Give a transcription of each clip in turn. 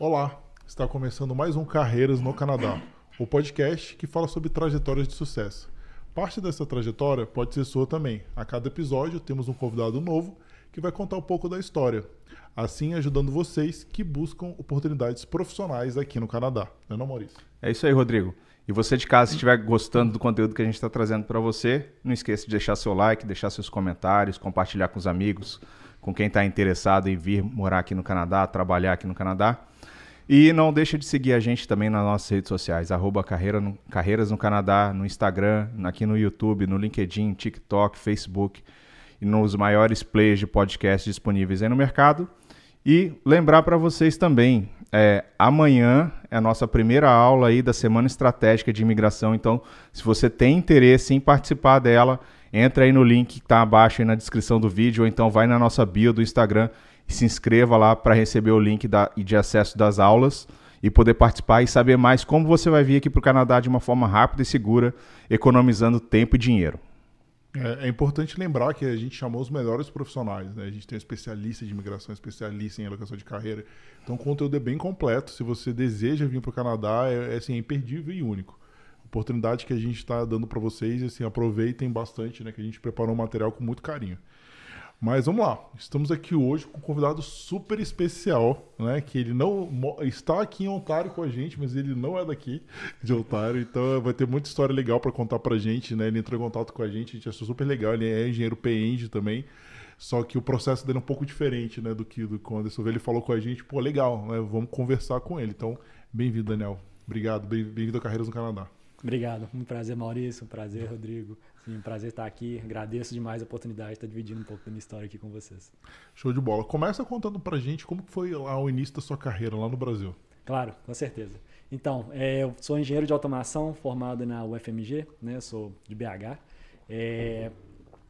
Olá, está começando mais um Carreiras no Canadá, o podcast que fala sobre trajetórias de sucesso. Parte dessa trajetória pode ser sua também. A cada episódio temos um convidado novo que vai contar um pouco da história, assim ajudando vocês que buscam oportunidades profissionais aqui no Canadá. Não é não, Maurício? É isso aí, Rodrigo. E você de casa, se estiver gostando do conteúdo que a gente está trazendo para você, não esqueça de deixar seu like, deixar seus comentários, compartilhar com os amigos, com quem está interessado em vir morar aqui no Canadá, trabalhar aqui no Canadá. E não deixa de seguir a gente também nas nossas redes sociais, arroba Carreira no, Carreiras no Canadá, no Instagram, aqui no YouTube, no LinkedIn, TikTok, Facebook e nos maiores players de podcast disponíveis aí no mercado. E lembrar para vocês também, é, amanhã é a nossa primeira aula aí da Semana Estratégica de Imigração. Então, se você tem interesse em participar dela, entra aí no link que está abaixo na descrição do vídeo, ou então vai na nossa bio do Instagram se inscreva lá para receber o link da, de acesso das aulas e poder participar e saber mais como você vai vir aqui para o Canadá de uma forma rápida e segura, economizando tempo e dinheiro. É, é, importante lembrar que a gente chamou os melhores profissionais, né? A gente tem um especialista de imigração, especialista em alocação de carreira. Então o conteúdo é bem completo. Se você deseja vir para o Canadá, é, é, assim, é imperdível e único. Oportunidade que a gente está dando para vocês, assim, aproveitem bastante, né? Que a gente preparou um material com muito carinho. Mas vamos lá, estamos aqui hoje com um convidado super especial, né? Que ele não está aqui em Ontário com a gente, mas ele não é daqui de Ontário, então vai ter muita história legal para contar para gente, né? Ele entrou em contato com a gente, a gente achou super legal, ele é engenheiro PENG também, só que o processo dele é um pouco diferente, né? Do que do Anderson ele falou com a gente, pô, legal, né? Vamos conversar com ele. Então, bem-vindo, Daniel. Obrigado, bem-vindo a Carreiras no Canadá. Obrigado, um prazer, Maurício, um prazer, Rodrigo. Sim, prazer estar aqui. Agradeço demais a oportunidade de estar dividindo um pouco da minha história aqui com vocês. Show de bola. Começa contando pra gente como foi lá o início da sua carreira lá no Brasil. Claro, com certeza. Então, é, eu sou engenheiro de automação formado na UFMG, né? Sou de BH. É,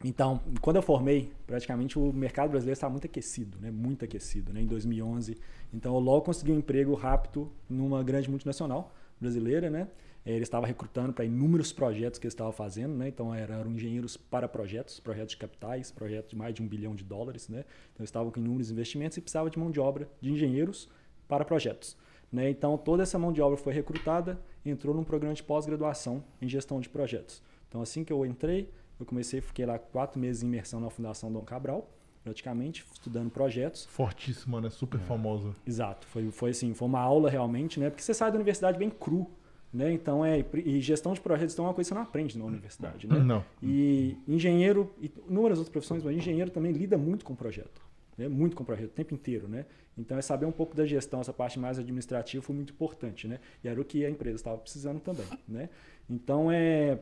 então, quando eu formei, praticamente o mercado brasileiro estava muito aquecido, né? Muito aquecido, né? Em 2011. Então, eu logo consegui um emprego rápido numa grande multinacional brasileira, né? É, ele estava recrutando para inúmeros projetos que ele estava fazendo, né? Então eram engenheiros para projetos, projetos de capitais, projetos de mais de um bilhão de dólares, né? Então estavam com inúmeros investimentos e precisava de mão de obra de engenheiros para projetos. Né? Então toda essa mão de obra foi recrutada, entrou num programa de pós-graduação em gestão de projetos. Então assim que eu entrei, eu comecei, fiquei lá quatro meses em imersão na Fundação Dom Cabral, praticamente, estudando projetos. Fortíssima, né? Super é. famosa. Exato. Foi, foi assim, foi uma aula realmente, né? Porque você sai da universidade bem cru né? Então, é, e gestão de projetos então, é uma coisa que você não aprende na universidade. Né? Não. E engenheiro, e inúmeras outras profissões, mas engenheiro também lida muito com projeto. Né? Muito com projeto, o tempo inteiro. Né? Então, é saber um pouco da gestão, essa parte mais administrativa foi muito importante. Né? E era o que a empresa estava precisando também. Né? Então, é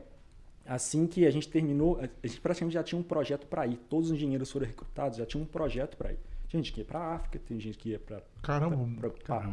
assim que a gente terminou, a gente praticamente já tinha um projeto para ir. Todos os engenheiros foram recrutados, já tinha um projeto para ir. Tinha gente que ia para África, tem gente que ia para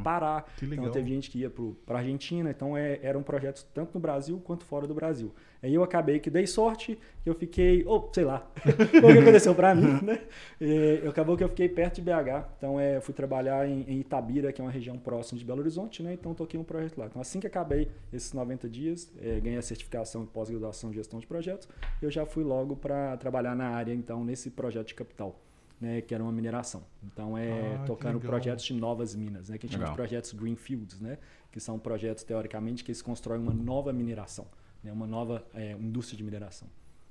Pará. Então teve gente que ia para Argentina. Então é, eram projetos tanto no Brasil quanto fora do Brasil. Aí eu acabei que dei sorte, que eu fiquei, ou oh, sei lá, o que aconteceu para mim, né? E, acabou que eu fiquei perto de BH. Então é, fui trabalhar em, em, Itabira, que é uma região próxima de Belo Horizonte, né? Então toquei um projeto lá. Então assim que acabei esses 90 dias, é, ganhei a certificação em pós-graduação de gestão de projetos, eu já fui logo para trabalhar na área, então, nesse projeto de capital né, que era uma mineração. Então é ah, tocando projetos de novas minas, né, que a gente chama de projetos greenfields, né, que são projetos teoricamente que eles constroem uma nova mineração, né, uma nova é, indústria de mineração.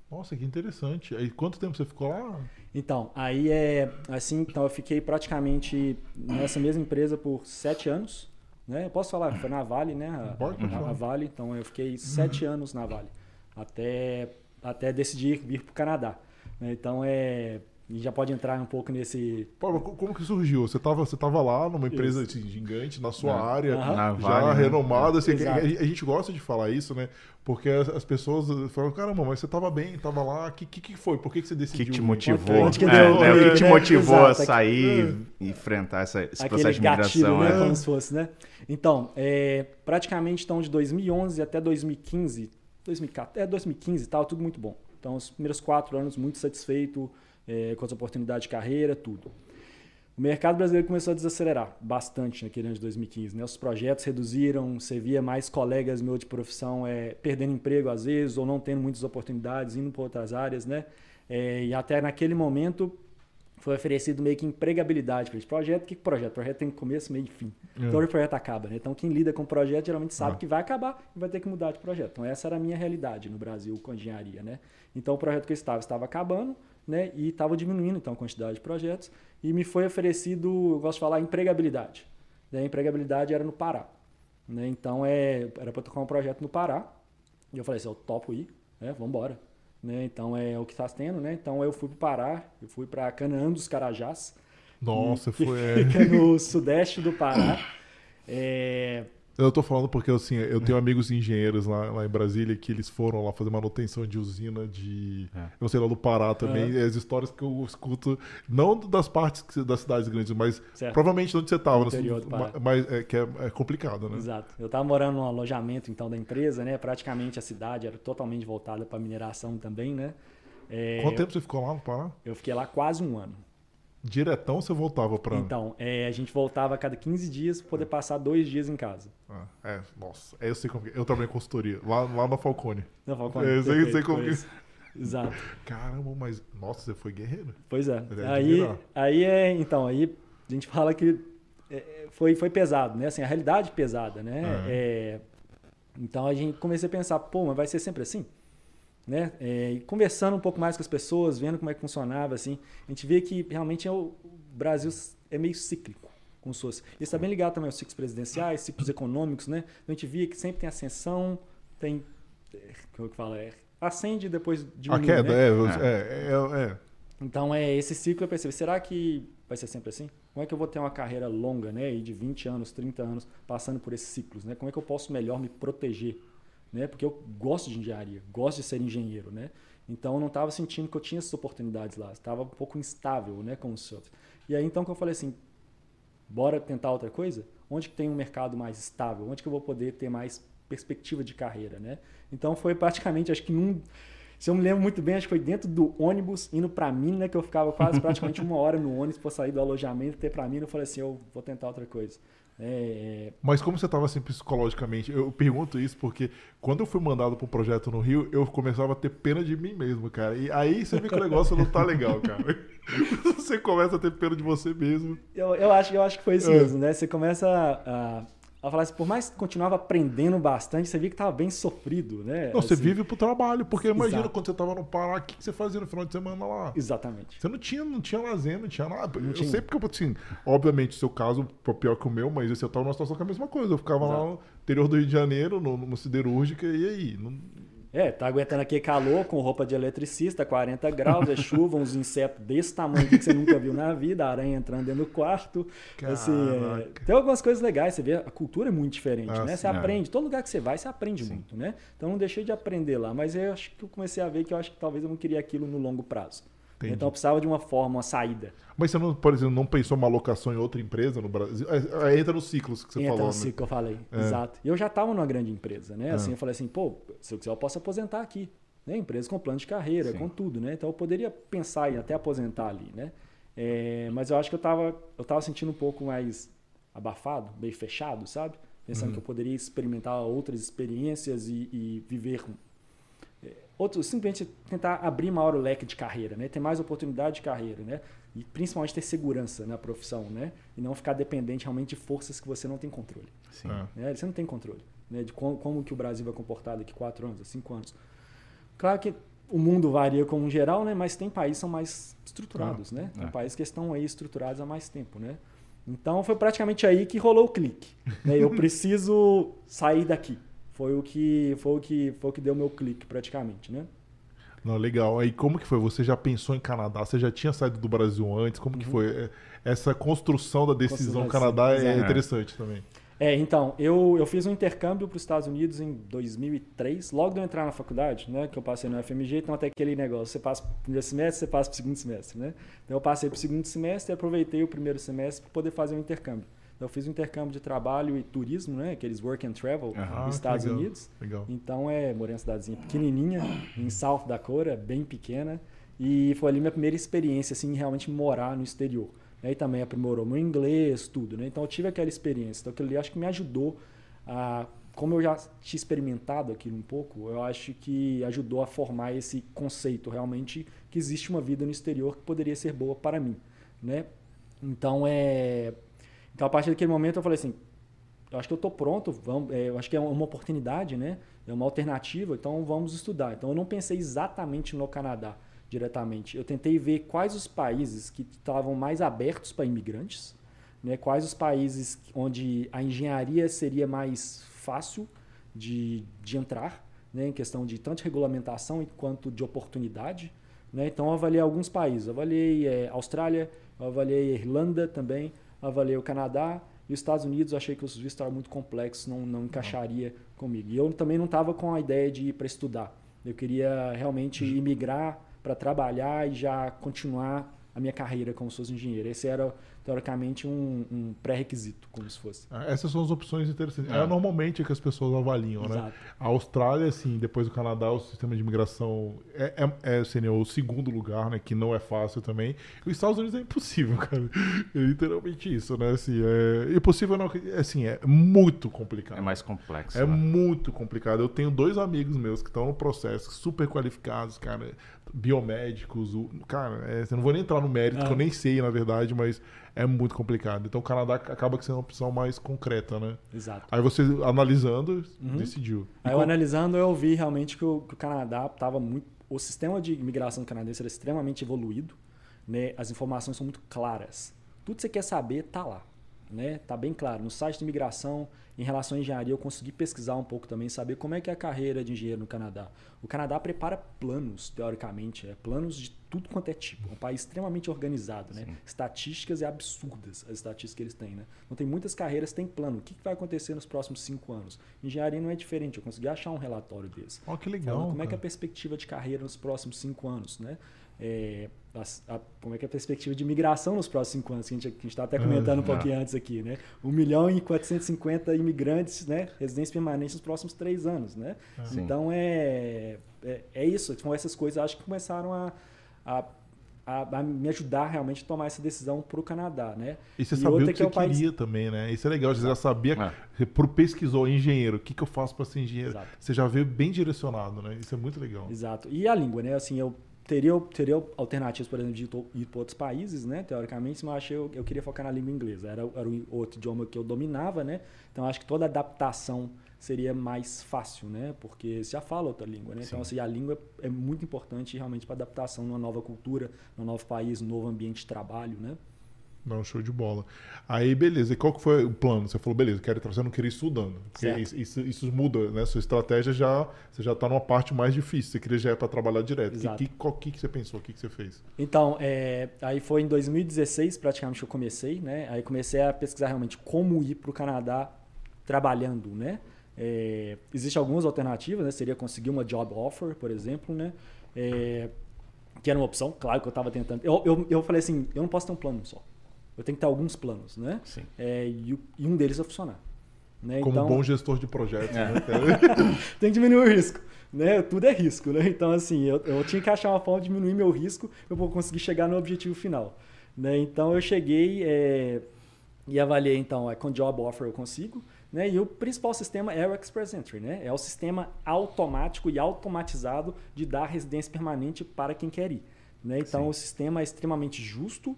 Nossa, que interessante. Aí quanto tempo você ficou lá? Então, aí é assim, então eu fiquei praticamente nessa mesma empresa por sete anos. Né? Eu posso falar, foi na Vale, né? A, Pode, a, a Vale, então eu fiquei sete uhum. anos na Vale. Até, até decidir vir para o Canadá. Né? Então é e já pode entrar um pouco nesse. Pô, como que surgiu? Você estava você tava lá numa empresa assim, gigante, na sua área, na já vale, né? renomada. Assim, a, gente gosta de falar isso, né? Porque as, as pessoas falam, caramba, mas você estava bem, estava lá, o que, que, que, foi? Por que, que você decidiu? O que te motivou? Que é, é, que te motivou a sair e enfrentar essa, esse Aquele processo de migração? Gatilho, né? Como se fosse, né? Então, é, praticamente então, de 2011 até 2015, 2014, é 2015 estava tudo muito bom. Então, os primeiros quatro anos muito satisfeito, é, com as oportunidades de carreira, tudo. O mercado brasileiro começou a desacelerar bastante naquele ano de 2015. Né? Os projetos reduziram, você via mais colegas meus de profissão é, perdendo emprego às vezes, ou não tendo muitas oportunidades, indo para outras áreas. Né? É, e até naquele momento, foi oferecido meio que empregabilidade para esse projeto. O que é projeto? Projeto tem começo, meio e fim. É. Então o projeto acaba, né? Então quem lida com o projeto geralmente sabe ah. que vai acabar e vai ter que mudar de projeto. Então essa era a minha realidade no Brasil com a engenharia, né? Então o projeto que eu estava estava acabando, né? E estava diminuindo então a quantidade de projetos e me foi oferecido, eu gosto de falar, empregabilidade. Né? A empregabilidade era no Pará, né? Então é, era para tocar um projeto no Pará. E eu falei assim, eu topo ir, né? Vamos embora. Né? Então é o que está tendo, né? Então eu fui para o Pará, eu fui para Canaã dos Carajás. Nossa, foi. Fica no sudeste do Pará. É, eu tô falando porque assim, eu tenho amigos engenheiros lá, lá, em Brasília que eles foram lá fazer manutenção de usina de. É. Eu não sei lá do Pará também. É. As histórias que eu escuto, não das partes das cidades grandes, mas certo. provavelmente onde você estava. Assim, mas é, que é, é, complicado, né? Exato. Eu estava morando num alojamento então da empresa, né? Praticamente a cidade era totalmente voltada para mineração também, né? É, Quanto tempo você ficou lá no Pará? Eu fiquei lá quase um ano. Diretão você voltava para. Então, é, a gente voltava a cada 15 dias para poder passar dois dias em casa. Ah, é, nossa. É, eu sei como. Eu trabalhei em consultoria, lá, lá na Falcone. Na Falcone. É, eu sei, sei como que. Exato. Caramba, mas. Nossa, você foi guerreiro. Pois é. Aí, aí é. Então, aí a gente fala que é, foi, foi pesado, né? Assim, a realidade pesada, né? É. então a gente comecei a pensar, pô, mas vai ser sempre assim? Né? É, conversando um pouco mais com as pessoas, vendo como é que funcionava, assim, a gente vê que realmente é o, o Brasil é meio cíclico, se fosse. Isso está bem ligado também aos ciclos presidenciais, ciclos econômicos, né? Então, a gente via que sempre tem ascensão, tem, é, como é que fala, é, acende e depois diminui, A queda, né? é, é, é, é, Então, é esse ciclo eu percebi, será que vai ser sempre assim? Como é que eu vou ter uma carreira longa, né, de 20 anos, 30 anos, passando por esses ciclos, né? Como é que eu posso melhor me proteger né? Porque eu gosto de engenharia, gosto de ser engenheiro, né? Então eu não estava sentindo que eu tinha essas oportunidades lá, estava um pouco instável, né, com os software. E aí então que eu falei assim, bora tentar outra coisa? Onde que tem um mercado mais estável? Onde que eu vou poder ter mais perspectiva de carreira, né? Então foi praticamente, acho que num se eu me lembro muito bem, acho que foi dentro do ônibus, indo para Mina, que eu ficava quase praticamente uma hora no ônibus para sair do alojamento, ter para Mina, eu falei assim, eu vou tentar outra coisa. É, é... Mas como você estava assim psicologicamente? Eu pergunto isso porque quando eu fui mandado para um projeto no Rio, eu começava a ter pena de mim mesmo, cara. E aí você vê que o negócio não tá legal, cara. você começa a ter pena de você mesmo. Eu, eu, acho, eu acho que foi isso é. mesmo, né? Você começa a ela falava assim, por mais que continuava aprendendo bastante, você via que estava bem sofrido, né? Não, assim, você vive pro trabalho, porque imagina Exato. quando você estava no Pará, o que você fazia no final de semana lá? Exatamente. Você não tinha, não tinha lazer, não tinha nada. Não eu tinha. sei porque, assim, obviamente, o seu caso foi pior que o meu, mas eu estava numa situação que é a mesma coisa. Eu ficava Exato. lá no interior do Rio de Janeiro, numa siderúrgica, e aí? Não, é, tá aguentando aqui calor com roupa de eletricista, 40 graus, é chuva, uns insetos desse tamanho que você nunca viu na vida, a aranha entrando dentro do quarto. Assim, é, tem algumas coisas legais, você vê, a cultura é muito diferente, ah, né? Você sim, aprende, é. todo lugar que você vai, você aprende sim. muito, né? Então não deixei de aprender lá, mas eu acho que eu comecei a ver que eu acho que talvez eu não queria aquilo no longo prazo. Entendi. Então eu precisava de uma forma, uma saída. Mas você, não, por exemplo, não pensou uma alocação em outra empresa no Brasil? É, é, entra nos ciclos que você entra falou. Entra no né? ciclo que eu falei, é. exato. E eu já estava numa grande empresa, né? Assim, é. eu falei assim, pô, se eu quiser eu posso aposentar aqui. Né? Empresa com plano de carreira, Sim. com tudo, né? Então eu poderia pensar em até aposentar ali, né? É, mas eu acho que eu estava eu tava sentindo um pouco mais abafado, meio fechado, sabe? Pensando uhum. que eu poderia experimentar outras experiências e, e viver outro, simplesmente tentar abrir maior o leque de carreira, né? Ter mais oportunidade de carreira, né? E principalmente ter segurança na profissão, né? E não ficar dependente realmente de forças que você não tem controle. Sim. Né? Você não tem controle né? de como, como, que o Brasil vai comportar daqui quatro anos, cinco anos. Claro que o mundo varia como geral, né? Mas tem países que são mais estruturados, ah, né? Tem é. países que estão aí estruturados há mais tempo, né? Então foi praticamente aí que rolou o clique. Né? Eu preciso sair daqui. Foi o que foi o que foi o que deu meu clique praticamente, né? Não, legal. Aí como que foi? Você já pensou em Canadá? Você já tinha saído do Brasil antes? Como uhum. que foi? É, essa construção da decisão construção Canadá é interessante também. É, então, eu, eu fiz um intercâmbio para os Estados Unidos em 2003, logo de eu entrar na faculdade, né, que eu passei no FMG, então até aquele negócio, você passa para o primeiro semestre, você passa para o segundo semestre, né? Então eu passei para o segundo semestre e aproveitei o primeiro semestre para poder fazer um intercâmbio. Eu fiz um intercâmbio de trabalho e turismo, né? Aqueles work and travel uhum. nos Estados legal, Unidos. Legal. Então é, morei em uma cidadezinha pequenininha, em South Dakota, bem pequena. E foi ali minha primeira experiência, assim, realmente morar no exterior. Aí também aprimorou meu inglês, tudo, né? Então eu tive aquela experiência. Então aquilo ali acho que me ajudou a, como eu já tinha experimentado aquilo um pouco, eu acho que ajudou a formar esse conceito realmente que existe uma vida no exterior que poderia ser boa para mim, né? Então é, então a partir daquele momento eu falei assim, eu acho que eu estou pronto, vamos, é, eu acho que é uma oportunidade, né? É uma alternativa, então vamos estudar. Então eu não pensei exatamente no Canadá diretamente. Eu tentei ver quais os países que estavam mais abertos para imigrantes, né? Quais os países onde a engenharia seria mais fácil de, de entrar, né? Em questão de tanto regulamentação quanto de oportunidade. Né? Então eu avaliei alguns países. Eu avaliei é, Austrália, eu avaliei Irlanda também, avaliei o Canadá e os Estados Unidos. Achei que os vistos estavam muito complexos, não, não encaixaria comigo. E eu também não estava com a ideia de ir para estudar. Eu queria realmente uhum. imigrar para trabalhar e já continuar a minha carreira como sou engenheiro. Esse era teoricamente, um, um pré-requisito, como se fosse. Ah, essas são as opções interessantes. É, é normalmente que as pessoas avaliam, né? Exato. né? A Austrália, assim, depois do Canadá, o sistema de imigração é, é, é assim, o segundo lugar, né? Que não é fácil também. E os Estados Unidos é impossível, cara. É literalmente isso, né? Assim, é impossível, não, assim, é muito complicado. É mais complexo. É né? muito complicado. Eu tenho dois amigos meus que estão no processo, super qualificados, cara, biomédicos. O, cara, é, eu não vou nem entrar no mérito, ah. que eu nem sei, na verdade, mas é muito complicado. Então o Canadá acaba sendo uma opção mais concreta, né? Exato. Aí você analisando, uhum. decidiu. E Aí eu analisando, eu vi realmente que o, que o Canadá estava muito. O sistema de imigração canadense era extremamente evoluído, né? As informações são muito claras. Tudo que você quer saber tá lá né? Tá bem claro. No site de imigração, em relação à engenharia, eu consegui pesquisar um pouco também, saber como é que é a carreira de engenheiro no Canadá. O Canadá prepara planos, teoricamente, é, planos de tudo quanto é tipo. É um país extremamente organizado, né? Estatísticas é absurdas as estatísticas que eles têm, né? Não tem muitas carreiras tem plano. O que vai acontecer nos próximos cinco anos? Engenharia não é diferente. Eu consegui achar um relatório desse. Oh, que legal. Falando como cara. é que é a perspectiva de carreira nos próximos cinco anos, né? É, a, a, como é que é a perspectiva de migração nos próximos cinco anos, que a gente estava até comentando um pouquinho antes aqui, né? 1 milhão e 450 imigrantes, né? Residentes permanentes nos próximos três anos, né? Então é, é, é, isso, são essas coisas acho que começaram a, a a, a, me ajudar realmente a tomar essa decisão para o Canadá, né? E você e sabia o que, que você é país... queria também, né? Isso é legal, você já sabia, é. você pesquisou engenheiro, o que, que eu faço para ser engenheiro? Exato. Você já veio bem direcionado, né? Isso é muito legal. Exato. E a língua, né? Assim, eu teria, teria alternativas, por exemplo, de ir para outros países, né? Teoricamente, mas eu, eu queria focar na língua inglesa. Era, era o outro idioma que eu dominava, né? Então, acho que toda adaptação seria mais fácil, né? Porque você já fala outra língua, né? Então, Sim. Então, assim, a língua é muito importante realmente para adaptação numa nova cultura, num novo país, num novo ambiente de trabalho, né? Não, show de bola. Aí, beleza. E qual que foi o plano? Você falou, beleza, quero você não queria ir estudando. Isso, isso, isso, muda, né? Sua estratégia já, você já está numa parte mais difícil. Você queria já ir para trabalhar direto. Que, que, qual que, que você pensou? O que, que você fez? Então, é, aí foi em 2016 praticamente que eu comecei, né? Aí comecei a pesquisar realmente como ir para o Canadá trabalhando, né? É, Existem algumas alternativas, né? Seria conseguir uma job offer, por exemplo, né? É, que era uma opção, claro que eu estava tentando. Eu, eu, eu falei assim, eu não posso ter um plano só. Eu tenho que ter alguns planos, né? Sim. É, e, e, um deles vai funcionar. Né? Como então, bom gestor de projetos, é. né? tem que diminuir o risco. Né? Tudo é risco, né? Então, assim, eu, eu tinha que achar uma forma de diminuir meu risco para eu conseguir chegar no objetivo final. Né? Então, eu cheguei é, e avaliei, então, é, com Job Offer eu consigo. Né? E o principal sistema é o Express Entry. Né? É o sistema automático e automatizado de dar residência permanente para quem quer ir. Né? Então, Sim. o sistema é extremamente justo,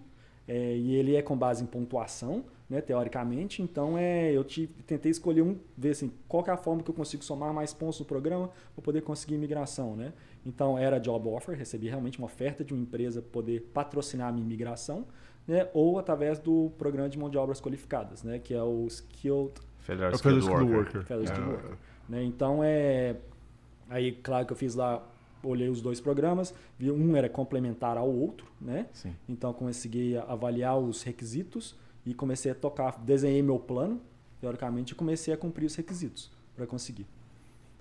é, e ele é com base em pontuação, né, teoricamente. Então, é, eu te, tentei escolher um, ver assim, qual é a forma que eu consigo somar mais pontos no programa para poder conseguir imigração. Né? Então, era job offer, recebi realmente uma oferta de uma empresa poder patrocinar a minha imigração, né, ou através do programa de mão de obras qualificadas, né, que é o Skilled, Federal é Skilled, Skilled Worker. Worker. Federal Skilled Worker. Né? Então, é, aí, claro que eu fiz lá olhei os dois programas, vi um era complementar ao outro, né? Sim. Então consegui avaliar os requisitos e comecei a tocar, desenhei meu plano, teoricamente, e comecei a cumprir os requisitos para conseguir.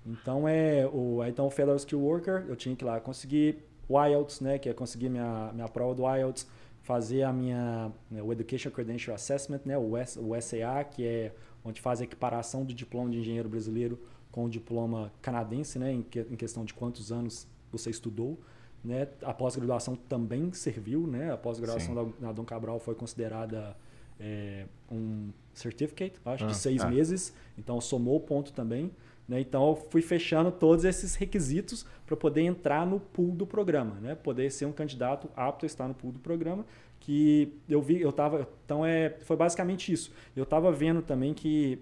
Então é o então o Federal Skill Worker, eu tinha que ir lá conseguir o IELTS, né, que é conseguir minha minha prova do IELTS, fazer a minha né, o Education Credential Assessment, né, o, S, o SAA, que é onde faz a equiparação do diploma de engenheiro brasileiro com o diploma canadense, né, em, que, em questão de quantos anos você estudou. Né? A pós-graduação também serviu, né? A pós-graduação da, da Dom Cabral foi considerada é, um certificate, acho, Ah, de seis ah. meses. Então somou o ponto também. Né? Então eu fui fechando todos esses requisitos para poder entrar no pool do programa, né? Poder ser um candidato apto a estar no pool do programa. Que eu vi, eu tava. Então é, foi basicamente isso. Eu estava vendo também que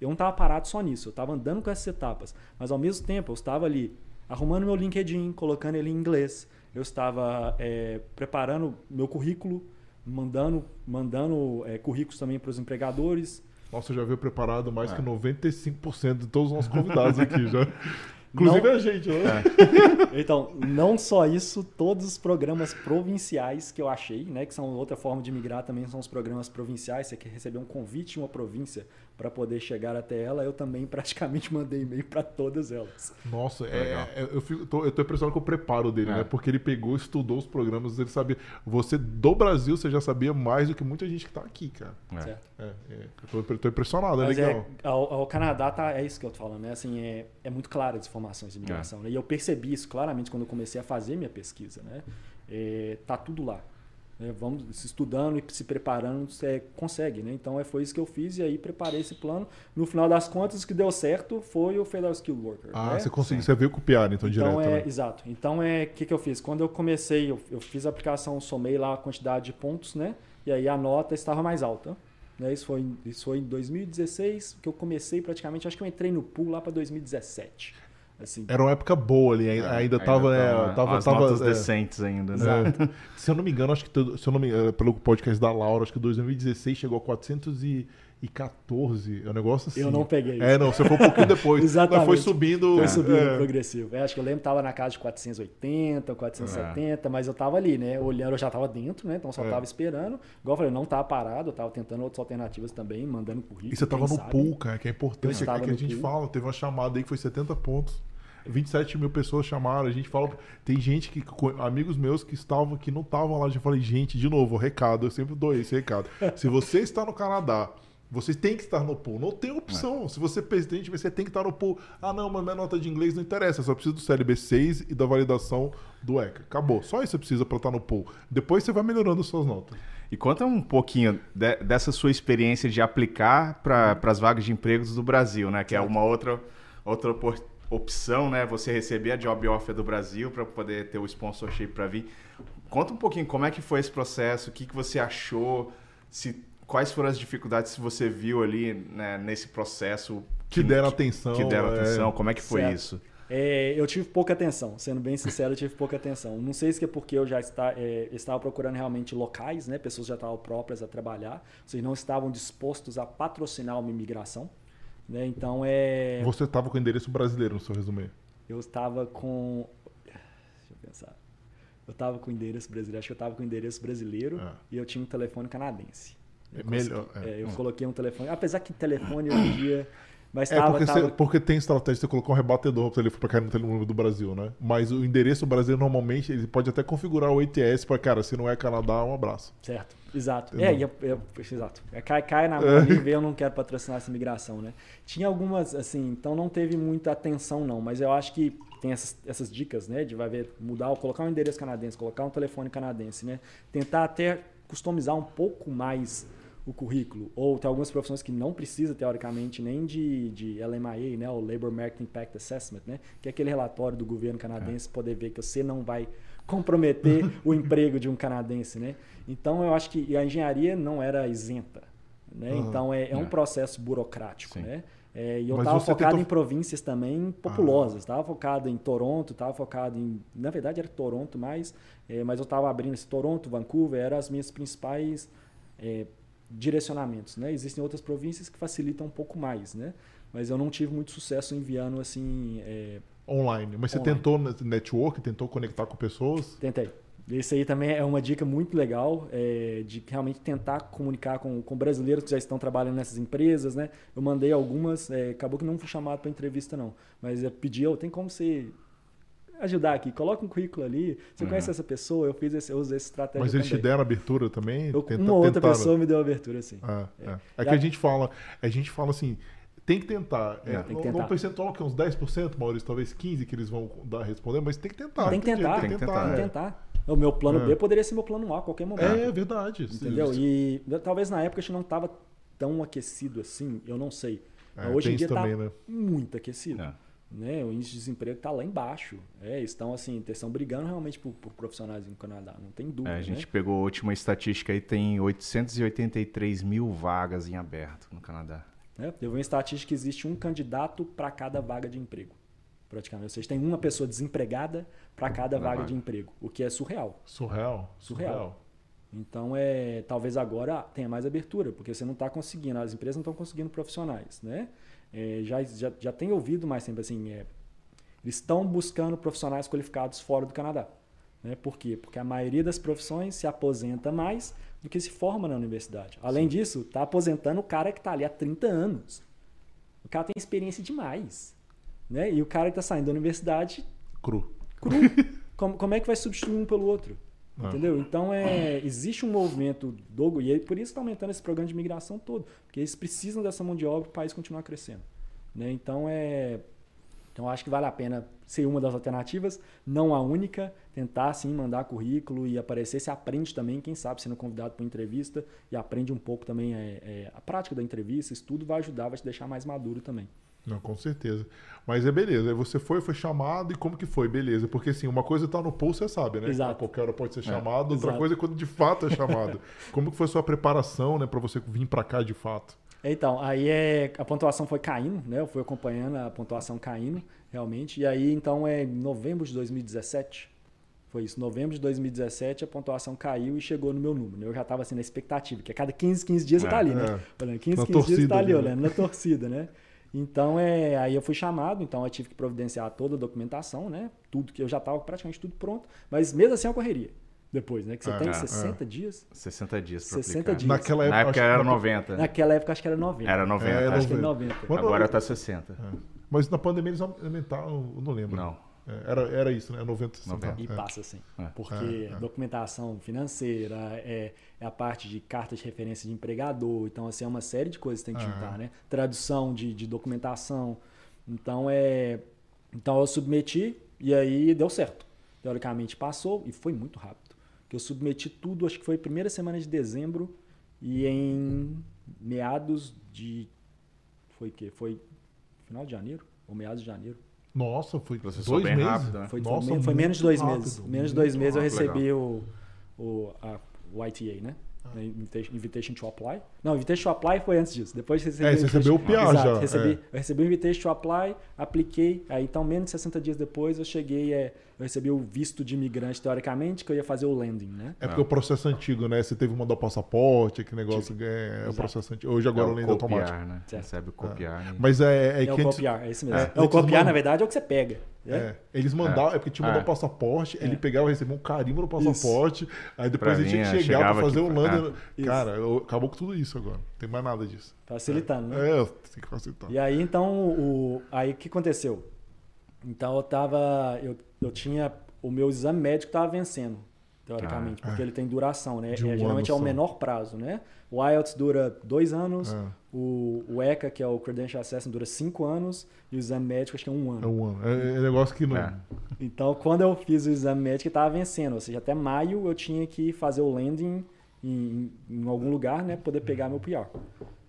eu não estava parado só nisso, eu estava andando com essas etapas, mas ao mesmo tempo eu estava ali arrumando meu LinkedIn, colocando ele em inglês, eu estava é, preparando meu currículo, mandando, mandando é, currículos também para os empregadores. Nossa, já veio preparado mais É. que 95% de todos os nossos convidados aqui já. Inclusive Não- a gente, né? Então, não só isso, todos os programas provinciais que eu achei, né, que são outra forma de migrar também, são os programas provinciais. Você quer receber um convite em uma província para poder chegar até ela, eu também praticamente mandei e-mail para todas elas. Nossa, é- Legal. é- eu, fico, tô, eu tô impressionado com o preparo dele, É. né? Porque ele pegou, estudou os programas, ele sabia. Você do Brasil, você já sabia mais do que muita gente que tá aqui, cara. É. Certo? É, é, eu tô, tô impressionado, é Mas legal. é, ao, ao Canadá tá, é isso que eu tô falando, né? Assim, é, é muito claro as informações de imigração, né? E eu percebi isso claramente quando eu comecei a fazer minha pesquisa, né? É, tá tudo lá. Né? Vamos se estudando e se preparando, você consegue, né? Então é, foi isso que eu fiz e aí preparei esse plano. No final das contas, o que deu certo foi o Federal Skill Worker. Ah, né? você conseguiu, Sim. você veio copiar então, direto, Então é, né? exato. Então é, o que, que eu fiz? Quando eu comecei, eu, eu fiz a aplicação, somei lá a quantidade de pontos, né? E aí a nota estava mais alta. Né? Isso, foi, em- isso foi em 2016 que eu comecei praticamente, acho que eu entrei no pool lá para 2017. Assim, Era uma época boa ali, ainda, ainda tava. é, tava- tava, as tava, notas é, decentes ainda, né? é. Se eu não me engano, acho que se eu não me engano, pelo podcast da Laura, acho que 2016 chegou a 414. É um negócio assim. eu não peguei É, não, você foi um pouquinho depois. Exatamente. Mas foi subindo. Foi subindo é. progressivo. É, acho que eu lembro que tava na casa de 480, 470, mas eu tava ali, né? Olhando, eu já tava dentro, né? Então só É. tava esperando. Igual eu falei, não tava parado, eu tava tentando outras alternativas também, mandando currículo. E você tava no sabe. pool, cara, que é importante. É que a gente pool. fala, teve uma chamada aí que foi 70 pontos. 27 mil pessoas chamaram, a gente fala. Tem gente que. Amigos meus que estavam, que não estavam lá, já falei, gente, de novo, recado, eu sempre dou esse recado. Se você está no Canadá, você tem que estar no pool. Não tem opção. Se você é presidente, você tem que estar no pool. Ah, não, mas minha nota de inglês não interessa. Eu só preciso do CLB 6 e da validação do ECA. Acabou. Só isso você precisa para estar no pool. Depois você vai melhorando suas notas. E conta um pouquinho de- dessa sua experiência de aplicar para as vagas de empregos do Brasil, né? Que é uma outra, outra opor- opção, né? Você receber a job offer do Brasil para poder ter o sponsorship para vir. Conta um pouquinho como é que foi esse processo, o que, que você achou, se, quais foram as dificuldades que você viu ali né, nesse processo. Que deram atenção. Que deram é. atenção, como é que foi Certo. isso? É, eu tive pouca atenção, sendo bem sincero, eu tive pouca atenção. Não sei se é porque eu já está, é, estava procurando realmente locais, né? Pessoas já estavam próprias a trabalhar, vocês não estavam dispostos a patrocinar uma imigração. Né? Então é. Você estava com endereço brasileiro no seu resumo. Eu estava com. Deixa eu pensar. Eu estava com o endereço brasileiro, acho que eu estava com endereço brasileiro É. e eu tinha um telefone canadense. É Eu melhor. consegui- é. é, eu coloquei um telefone, apesar que telefone hoje em dia. Mas É estava. porque, tava, você- porque tem estratégia, você colocou um rebatedor para ele para cair no telefone do Brasil, né? Mas o endereço brasileiro normalmente ele pode até configurar o ATS para cara, se não é Canadá, um abraço. Certo, exato. Entendeu? É, e eu, eu- exato. É, cai, cai na mão ali e vê, eu não quero patrocinar essa migração, né? Tinha algumas, assim, então não teve muita atenção, não, mas eu acho que tem essas, essas dicas, né? De vai ver, mudar, colocar um endereço canadense, colocar um telefone canadense, né? Tentar até customizar um pouco mais o currículo. Ou tem algumas profissões que não precisa, teoricamente, nem de, de LMIA, né? O Labor Market Impact Assessment, né? Que é aquele relatório do governo canadense poder ver que você não vai comprometer o emprego de um canadense, né? Então eu acho que a engenharia não era isenta, né? Aham. Então é, é um É. processo burocrático, Sim. né? É, e eu estava focado tentou- em províncias também populosas, estava focado em Toronto, estava focado em, na verdade era Toronto mais, é, mas eu estava abrindo esse Toronto, Vancouver, eram as minhas principais é, direcionamentos, né? Existem outras províncias que facilitam um pouco mais, né? Mas eu não tive muito sucesso enviando assim, é, Online. Mas você Online. tentou net- network, tentou conectar com pessoas? Tentei. Esse aí também é uma dica muito legal é, de realmente tentar comunicar com, com brasileiros que já estão trabalhando nessas empresas, né? Eu mandei algumas, é, acabou que não fui chamado para entrevista não, mas eu pedi, oh, tem como você ajudar aqui? Coloca um currículo ali. Você conhece essa pessoa? Eu fiz esse, eu usei essa estratégia Mas eles te também. deram abertura também? Eu, Tenta- uma outra tentaram? pessoa me deu abertura, sim. É, é. É Já- que a gente fala, a gente fala assim, tem que tentar. É, É. Tem que tentar. No percentual que é uns 10%, Maurício, talvez 15 que eles vão dar responder, mas tem que tentar. Tem que tentar. Tem que tentar, Tem que é. tentar. O meu plano É. B poderia ser meu plano A a qualquer momento. É, verdade. Entendeu? E talvez na época a gente não estava tão aquecido assim, eu não sei. É, hoje em dia está né? muito aquecido. É. Né? O índice de desemprego está lá embaixo. É, estão assim, estão brigando realmente por, por profissionais no Canadá, não tem dúvida. É, a gente né? pegou a última estatística aí, tem 883 mil vagas em aberto no Canadá. Né? Eu vi uma estatística que existe um candidato para cada vaga de emprego. Praticamente. Ou seja, tem uma pessoa desempregada para cada Na vaga, vaga. de emprego, o que é surreal. Surreal. Surreal. Então, é, talvez agora tenha mais abertura, porque você não está conseguindo, as empresas não estão conseguindo profissionais. Né? É, já, já, já tem ouvido mais sempre assim, é, eles estão buscando profissionais qualificados fora do Canadá. Né? Por quê? Porque a maioria das profissões se aposenta mais do que se forma na universidade. Além disso, está aposentando o cara que está ali há 30 anos. O cara tem experiência demais. Né? E o cara que está saindo da universidade Cru. cru. como, como é que vai substituir um pelo outro? Ah. Entendeu? Então é, existe um movimento do e aí por isso está aumentando esse programa de migração todo, porque eles precisam dessa mão de obra para o país continuar crescendo. Né? Então é, então acho que vale a pena ser uma das alternativas, não a única, tentar sim mandar currículo e aparecer, se aprende também, quem sabe sendo convidado para uma entrevista e aprende um pouco também é, é, a prática da entrevista, isso tudo vai ajudar, vai te deixar mais maduro também. Não, com certeza. Mas é beleza. Você foi, foi chamado e como que foi? Beleza. Porque assim, uma coisa tá no pulso, você sabe, né? Exato. A qualquer hora pode ser chamado, outra exato. coisa é quando de fato é chamado. como que foi a sua preparação, né, para você vir para cá de fato? Então, aí é, a pontuação foi caindo, né? Eu fui acompanhando a pontuação caindo, realmente. E aí, então, é em novembro de 2017. Foi isso, novembro de 2017 a pontuação caiu e chegou no meu número. né? Eu já estava assim na expectativa, que a cada 15, 15 dias você É, tá ali, é. né? Olhando, 15, Na 15 dias você torcida tá ali, né? olhando, na torcida, né? Então, é, aí eu fui chamado, então eu tive que providenciar toda a documentação, né? Tudo que eu já estava praticamente tudo pronto, mas mesmo assim eu correria. Depois, né? Que você É, tem é, 60 dias. 60 dias para 60 aplicar. dias. Naquela Na época era na- 90. né? Naquela época acho que era 90. Era 90. É, era acho que era 90. 90. Quando- Agora tá 60. Mas na pandemia eles aumentaram, eu não lembro. Não. É, era, era isso, né? 90, 60. 90. E É. passa assim. É. Porque É, é. documentação financeira, é, é a parte de cartas de referência de empregador. Então, assim, é uma série de coisas que tem que Aham. juntar, né? Tradução de, de documentação. Então, é... Então, eu submeti e aí deu certo. Teoricamente, passou e foi muito rápido. Que eu submeti tudo, acho que foi primeira semana de dezembro e em meados de... Foi o quê? Foi final de janeiro? Ou meados de janeiro? Nossa, foi Processou dois bem meses. rápido, né? Foi, Nossa, foi, menos de dois rápido, meses. Menos de dois meses eu recebi o, o, a, o ITA, né? Ah. Invitation, invitation to apply. Não, invitation to apply foi antes disso. Depois de receber É, você recebeu o PR Exato, já, Recebi, é. Eu recebi o invitation to apply, apliquei. Aí, então, menos de 60 dias depois, eu cheguei, é, eu recebi o visto de imigrante, teoricamente, que eu ia fazer o landing, né? É porque o processo antigo, né? Você teve que mandar o passaporte, aquele negócio. É, é o processo antigo. Hoje agora é o o lenda automático. copiar, né? Certo. Recebe o copiar. né? Mas é, é, É, que o antes, copiar, é isso mesmo. É, É, o copiar, manda- na verdade, é o que você pega. Né? É, eles mandavam, é porque tinha que mandar É. o passaporte, ele pegava e recebia um carimbo no passaporte, aí depois Pra ele tinha que é, chegar pra fazer o. Isso. Cara, eu- acabou com tudo isso agora. Não tem mais nada disso. Facilitando, né? É, tem que facilitar. E aí, então, o, aí o que aconteceu? Então, eu tava. Eu, eu tinha. O meu exame médico estava vencendo, teoricamente, Ah, porque é. ele tem duração, né? De um É, geralmente é o menor prazo, né? O IELTS dura dois anos, É. o, o ECA, que é o Credential Assessment, dura cinco anos, e o exame médico acho que é um ano. É um ano. É, é negócio que não. É. Então, quando eu fiz o exame médico, estava vencendo. Ou seja, até maio eu tinha que fazer o landing em, em algum lugar, né? Poder pegar meu PR.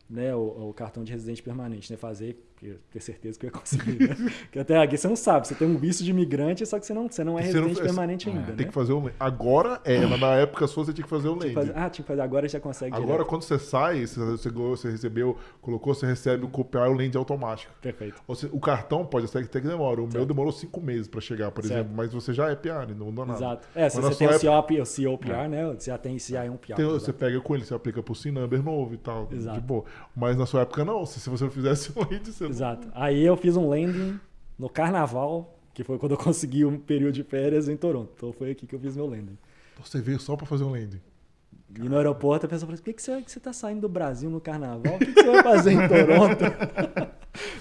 Né, o, o cartão de residente permanente, né? Fazer, porque ter certeza que eu ia conseguir. Né? Porque até aqui você não sabe, você tem um visto de imigrante, só que você não, você não é Você não- residente permanente é, ainda. Tem né? que fazer o Lenda. Agora é, mas na época sua você tinha que fazer o fazer- ah, tinha que fazer agora já consegue Agora, direto. quando você sai, você, você, recebeu, colocou, você recebe o copiar o Lenda automático. Perfeito. Seja, o cartão pode até que demora. O meu Certo. demorou cinco meses para chegar, por Certo. exemplo, mas você já é PR, não mudou nada. Exato. É, se você tem o, sua COP, o COPR, né? Você já tem CI um PR. Tem- você pega com ele, você aplica por SIM number novo e tal, Exato. de boa. Mas na sua época não, se, se você não fizesse um lead, você não- Exato. Aí eu fiz um landing no carnaval, que foi quando eu consegui um período de férias em Toronto. Então foi aqui que eu fiz meu landing. Então você veio só para fazer um landing. E no aeroporto a pessoa falou assim: por que, que, você, que você tá saindo do Brasil no carnaval? O que, que você vai fazer em Toronto?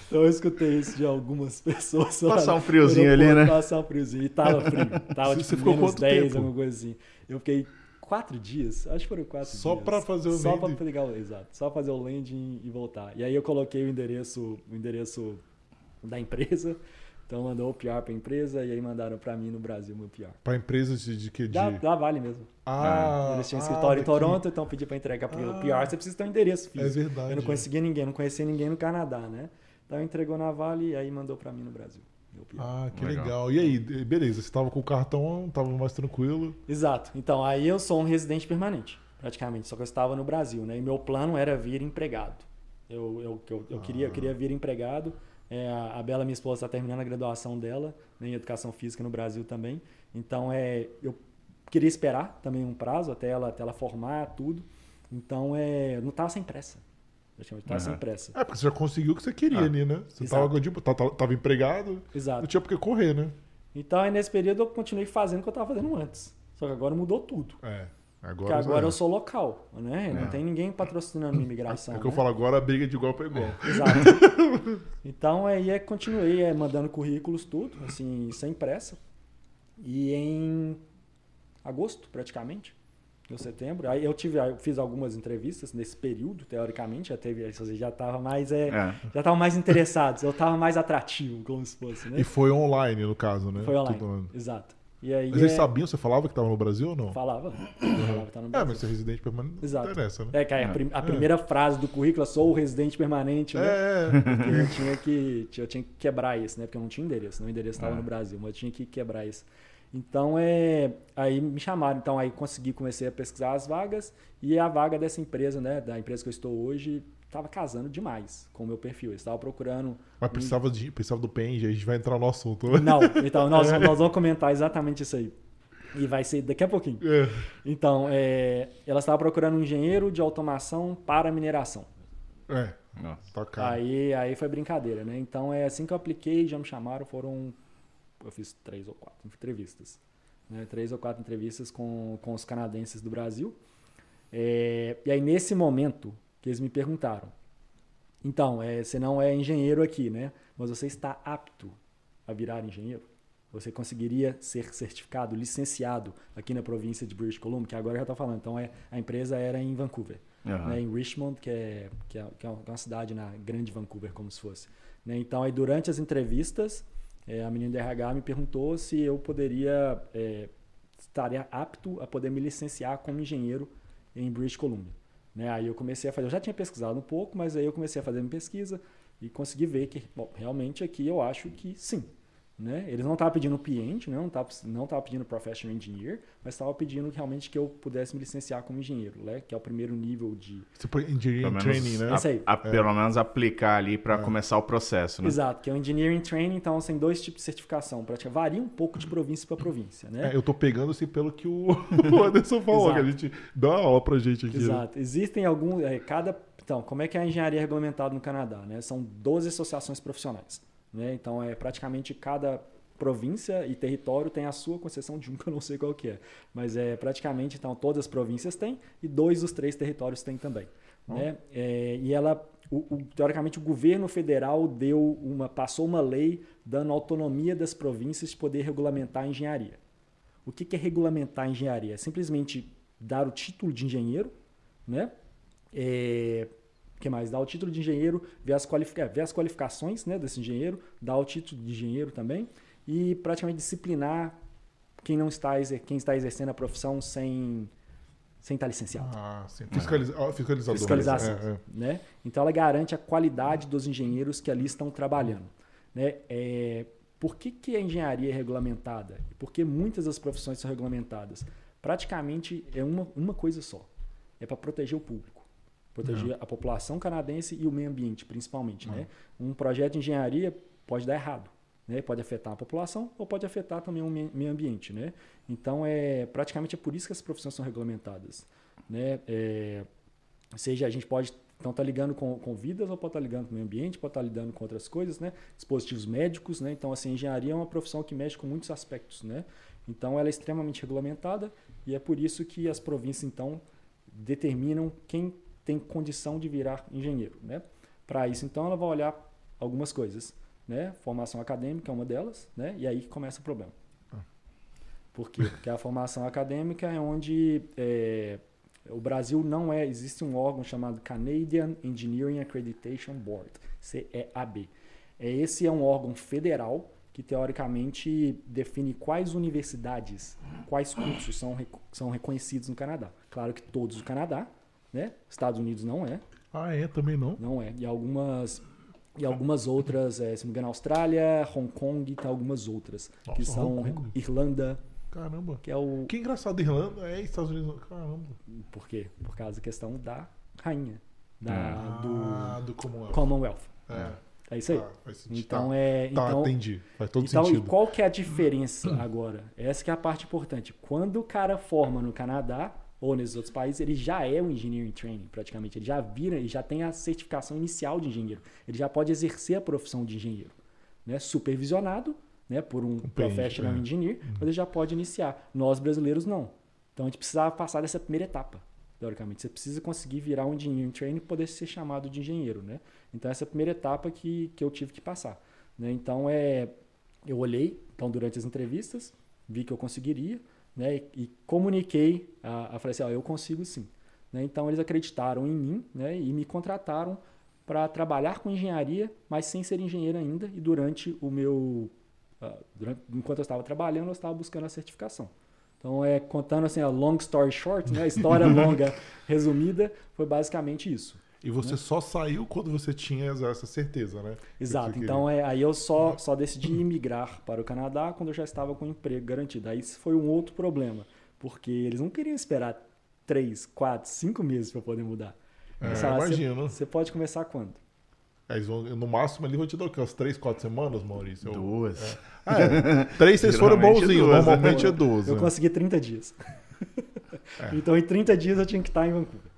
então eu escutei isso de algumas pessoas. Passar um friozinho ali, né? Passar um friozinho. E tava frio. Tava Você tipo, ficou menos quanto 10, tempo? alguma coisa assim. Eu fiquei quatro dias, acho que foram quatro Só dias. pra fazer o Só landing? pra pegar o exato. Só fazer o landing e voltar. E aí eu coloquei o endereço, o endereço da empresa. Então mandou o PR para a empresa e aí mandaram para mim no Brasil meu PR. Para empresas de, de que? De... Da, da Vale mesmo. Ah, Eles tinham um ah, escritório em daqui. Toronto, então pedi para entregar para o Ah. PR. Você precisa ter um endereço É físico. verdade. Eu não conseguia ninguém, não conhecia ninguém no Canadá, né? Então entregou na Vale e aí mandou para mim no Brasil. Ah, que Legal. legal. E aí, beleza, você tava com o cartão, tava mais tranquilo. Exato. Então, aí eu sou um residente permanente, praticamente. Só que eu estava no Brasil, né? E meu plano era vir empregado. Eu, eu, eu, eu queria, eu queria vir empregado. É, a Bela, minha esposa, está terminando a graduação dela né, em Educação Física no Brasil também. Então, é, eu queria esperar também um prazo até ela, até ela formar tudo. Então, é, não estava sem pressa. Praticamente, estava sem Aham. pressa. É, porque você já conseguiu o que você queria Ah. ali, né? Você tava, tipo, tá- tá- tava empregado, Exato. não tinha por que correr, né? Então, aí, nesse período, eu continuei fazendo o que eu estava fazendo antes. Só que agora mudou tudo. É. Porque Agora, agora é. eu sou local, né? Não É. tem ninguém patrocinando minha imigração. É que eu né? falo agora, a briga é de igual para igual. Exato. Então aí é, continuei é, mandando currículos, tudo, assim, sem pressa. E em agosto, praticamente, ou setembro, aí eu tive, eu fiz algumas entrevistas nesse período, teoricamente, já teve, já tava mais, é, É. já estavam mais interessados, eu estava mais atrativo, como se fosse, né? E foi online, no caso, né? Foi online, Tudo- exato. E aí Mas eles é, sabiam, você falava que tava no Brasil ou não? falava, falava que tá no É, Brasil. mas ser residente permanente não Exato. interessa, né? É, que a, prim- a primeira frase do currículo é sou o residente permanente, né? É, Porque eu tinha que eu tinha que quebrar isso, né? Porque eu não tinha endereço, né? o endereço estava É. no Brasil, mas eu tinha que quebrar isso. Então é, aí me chamaram, então aí consegui comecei a pesquisar as vagas e a vaga dessa empresa, né, da empresa que eu estou hoje, estava casando demais com o meu perfil. Eu estava procurando mas precisava, de, precisava do Penge, a gente vai entrar no assunto. não, então nós, nós vamos comentar exatamente isso aí. E vai ser daqui a pouquinho. É. Então, é, ela estava procurando um engenheiro de automação para mineração. É, Nossa. tá. Aí, aí foi brincadeira, né? Então é assim que eu apliquei, já me chamaram, foram. Eu fiz três ou quatro entrevistas. Né? Três ou quatro entrevistas com, com os canadenses do Brasil. É, e aí, nesse momento, que eles me perguntaram: então, é, você não é engenheiro aqui, né? Mas você está apto a virar engenheiro? Você conseguiria ser certificado, licenciado aqui na província de British Columbia, que agora já estou falando. Então, é, a empresa era em Vancouver Aham. né, em Richmond, que é, que, é, que é uma cidade na grande Vancouver, como se fosse. né? Então, aí, durante as entrevistas, eh, a menina do RH me perguntou se eu poderia, eh, estaria apto a poder me licenciar como engenheiro em British Columbia. Né? Aí eu comecei a fazer, eu já tinha pesquisado um pouco, mas aí eu comecei a fazer minha pesquisa e consegui ver que, bom, realmente aqui eu acho que sim. Né? Eles não estavam pedindo PNT, né? não estavam não tava pedindo Professional Engineer, mas estavam pedindo realmente que eu pudesse me licenciar como engenheiro, né? que é o primeiro nível de, Você põe engineering training, né? a- Isso aí. a- pelo menos aplicar ali para começar o processo, né? Exato, que é o Engineering Training, então tem dois tipos de certificação. Praticamente varia um pouco de província para província, né? É, eu tô pegando assim pelo que o, o Anderson falou, que a gente dá uma aula pra gente aqui. né? Exato. Existem alguns. é, cada, então, como é que é a engenharia regulamentada no Canadá? Né? São 12 associações profissionais. Né? Então, é praticamente cada província e território tem a sua concessão de um que eu não sei qual que é. Mas é praticamente, então, todas as províncias têm e dois dos três territórios têm também. Né? É, e ela, o- o- teoricamente, o governo federal deu uma, passou uma lei dando autonomia das províncias de poder regulamentar a engenharia. O que que é regulamentar a engenharia? É simplesmente dar o título de engenheiro, né? É, que mais? Dar o título de engenheiro, ver as, qualifica ver as qualificações né, desse engenheiro, dar o título de engenheiro também e praticamente disciplinar quem não está, quem está exercendo a profissão sem, sem estar licenciado. Ah, sim. Fiscaliza fiscalizador. Fiscalização. É, é. Né? Então ela garante a qualidade dos engenheiros que ali estão trabalhando. Né? É, por que, que a engenharia é regulamentada? E por que muitas das profissões são regulamentadas? Praticamente é uma, uma coisa só. É para proteger o público. Proteger a população canadense e o meio ambiente, principalmente. Né? Um projeto de engenharia pode dar errado. Né? Pode afetar a população ou pode afetar também o me- meio ambiente. Né? Então, é, praticamente é por isso que as profissões são regulamentadas. Né? É, seja a gente pode então tá ligando com, com vidas ou pode estar ligando com o meio ambiente, pode estar lidando com outras coisas, né? Dispositivos médicos, né? Então assim, a engenharia é uma profissão que mexe com muitos aspectos, né? Então ela é extremamente regulamentada e é por isso que as províncias então determinam quem tem condição de virar engenheiro, né? Para isso então ela vai olhar algumas coisas, né? Formação acadêmica é uma delas, né? E aí que começa o problema. Por quê? Porque a formação acadêmica é onde é, o Brasil não é. Existe um órgão chamado Canadian Engineering Accreditation Board, CEAB. É, Esse é um órgão federal que teoricamente define quais universidades, quais cursos são, são reconhecidos no Canadá. Claro que todos do Canadá, né? Estados Unidos não é. Ah, é? Também não? Não é. E algumas e algumas outras, é, se não me engano, Austrália, Hong Kong e tem algumas outras, Nossa, que são. Irlanda, Caramba. que é o... Que engraçado, Irlanda é Estados Unidos. Caramba. Por quê? Por causa da questão da rainha, da, Ah, do Commonwealth. do Commonwealth. É. É isso aí. Tá, sentido. Então tá. é... Tá, então, entendi. Faz todo então, e sentido. qual que é a diferença agora? Essa que é a parte importante. Quando o cara forma no Canadá ou nesses outros países, ele já é um engineering training, praticamente. Ele já vira e já tem a certificação inicial de engenheiro. Ele já pode exercer a profissão de engenheiro, né? Supervisionado, né, por um professional é. engineer, mas ele já pode iniciar. Nós brasileiros não. Então a gente precisava passar dessa primeira etapa. Teoricamente, você precisa conseguir virar um engineering training e poder ser chamado de engenheiro, né? Então essa é a primeira etapa que, que eu tive que passar, né? Então é eu olhei, então durante as entrevistas, vi que eu conseguiria, né? E, e comuniquei, a, a falei assim, ó, eu consigo sim. Né? Então eles acreditaram em mim, né? E me contrataram para trabalhar com engenharia, mas sem ser engenheiro ainda. E durante o meu, ah, durante, enquanto eu estava trabalhando, eu estava buscando a certificação. Então é contando assim a long story short, né? A história longa resumida foi basicamente isso. E você só saiu quando você tinha essa certeza, né? Exato. Você Então é, aí eu só, só decidi imigrar para o Canadá quando eu já estava com o emprego garantido. Aí isso foi um outro problema, porque eles não queriam esperar três, quatro, cinco meses para poder mudar. É, falaram, "Você- imagino. Você pode começar quando? Eles vão- no máximo ali vão te dar o quê? Umas 3, 4 semanas, Maurício? Eu- Duas. Ah, é. Três vocês foram Geralmente bonzinhos, né? normalmente é 12. Eu né? consegui 30 dias. É. Então, em 30 dias eu tinha que estar em Vancouver.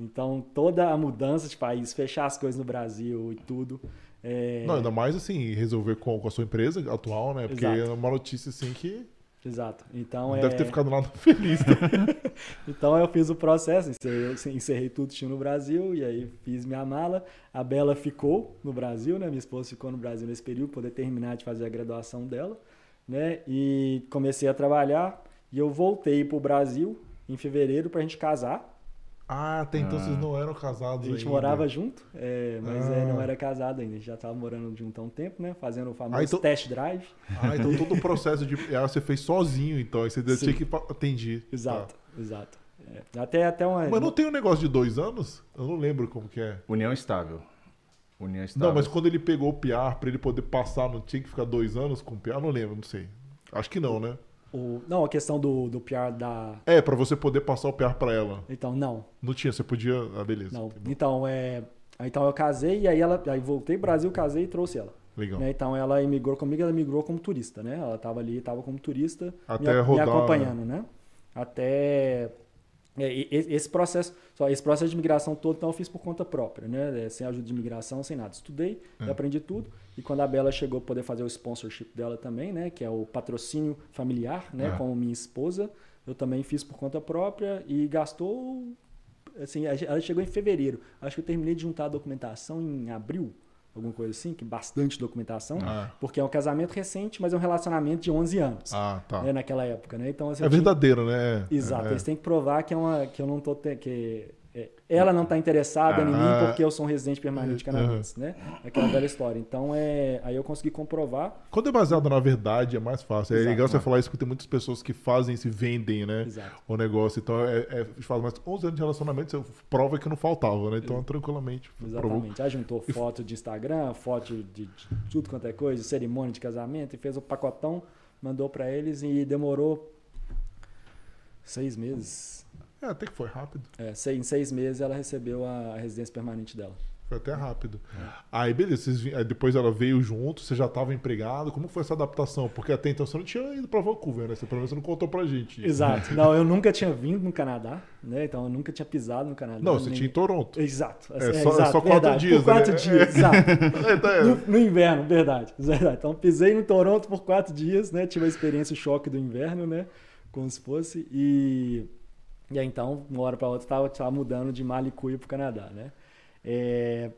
Então, toda a mudança de país, fechar as coisas no Brasil e tudo. é, Não, ainda mais assim, resolver com, com a sua empresa atual, né? Porque Exato. é uma notícia assim que Exato. Então, não é, deve ter ficado nada feliz. né? então eu fiz o processo, encerrei, encerrei tudo tinha no Brasil e aí fiz minha mala. A Bela ficou no Brasil, né? Minha esposa ficou no Brasil nesse período, poder terminar de fazer a graduação dela, né? E comecei a trabalhar e eu voltei para o Brasil em fevereiro para a gente casar. Ah, até então Ah. vocês não eram casados A gente ainda. morava junto, é, mas é, Ah. não era casado ainda. A gente já estava morando junto há um tempo, né? Fazendo o famoso Ah, então- test drive. Ah, então todo o processo de. Ah, você fez sozinho, então. Aí você Sim. tinha que atender. Exato, exato. É, Até, até uma. Tá. Mas não tem um negócio de dois anos? Eu não lembro como que é. União estável. União estável. Não, mas quando ele pegou o PR pra ele poder passar, não tinha que ficar dois anos com o PR? Não lembro, não sei. Acho que não, né? O- não, a questão do, do PR da. É, pra você poder passar o PR pra ela. Então, não. Não tinha, você podia. Ah, beleza. Não. Então, é. Então eu casei e aí ela. Aí voltei pro Brasil, casei e trouxe ela. Legal. né? Então ela emigrou comigo, ela migrou como turista, né? Ela tava ali, tava como turista, Até me, rodar, me acompanhando, né? Até é, esse processo, só esse processo de migração todo, então eu fiz por conta própria, né? É, Sem ajuda de imigração, sem nada. Estudei, É. aprendi tudo. E quando a Bela chegou poder fazer o sponsorship dela também, né? Que é o patrocínio familiar, né? É. Como minha esposa, eu também fiz por conta própria e gastou assim, ela chegou em fevereiro. Acho que eu terminei de juntar a documentação em abril, alguma coisa assim, que bastante documentação, Ah. porque é um casamento recente, mas é um relacionamento de 11 anos, Ah, tá. né, naquela época, né? Então assim, É eu tinha- verdadeiro, né? Exato, É. eles têm que provar que é uma que eu não tô te- que é, ela não está interessada em mim Ah. porque eu sou um residente permanente canadense, né? Aquela bela história. Então é, aí eu consegui comprovar. Quando é baseado na verdade, é mais fácil. É Exato. legal você falar isso, porque tem muitas pessoas que fazem, se vendem, né? Exato. O negócio. Então, é, é, faz mais 11 anos de relacionamento, você prova que não faltava, né? Então, tranquilamente. provou. Exatamente. Aí juntou foto de Instagram, foto de, de tudo quanto é coisa, cerimônia de casamento, e fez o pacotão, mandou para eles e demorou seis meses. É, até que foi rápido. É, em seis meses ela recebeu a, residência permanente dela. Foi até rápido. É. Aí, beleza. Vocês, aí depois ela veio junto, você já estava empregado. Como foi essa adaptação? Porque até então você não tinha ido pra Vancouver, né? Você pelo menos não contou pra gente. Exato. Não, eu nunca tinha vindo no Canadá, né? Então eu nunca tinha pisado no Canadá. Não, você nem- tinha em Toronto. Exato. É só- é exato, só quatro verdade. dias, Por quatro né? dias, exato. É, tá, é. No, no inverno, verdade, verdade. Então pisei no Toronto por quatro dias, né? Tive a experiência o choque do inverno, né? Como se fosse. E, e aí então, uma hora para outra, estava tava mudando de Malicuia para o Canadá, né? É,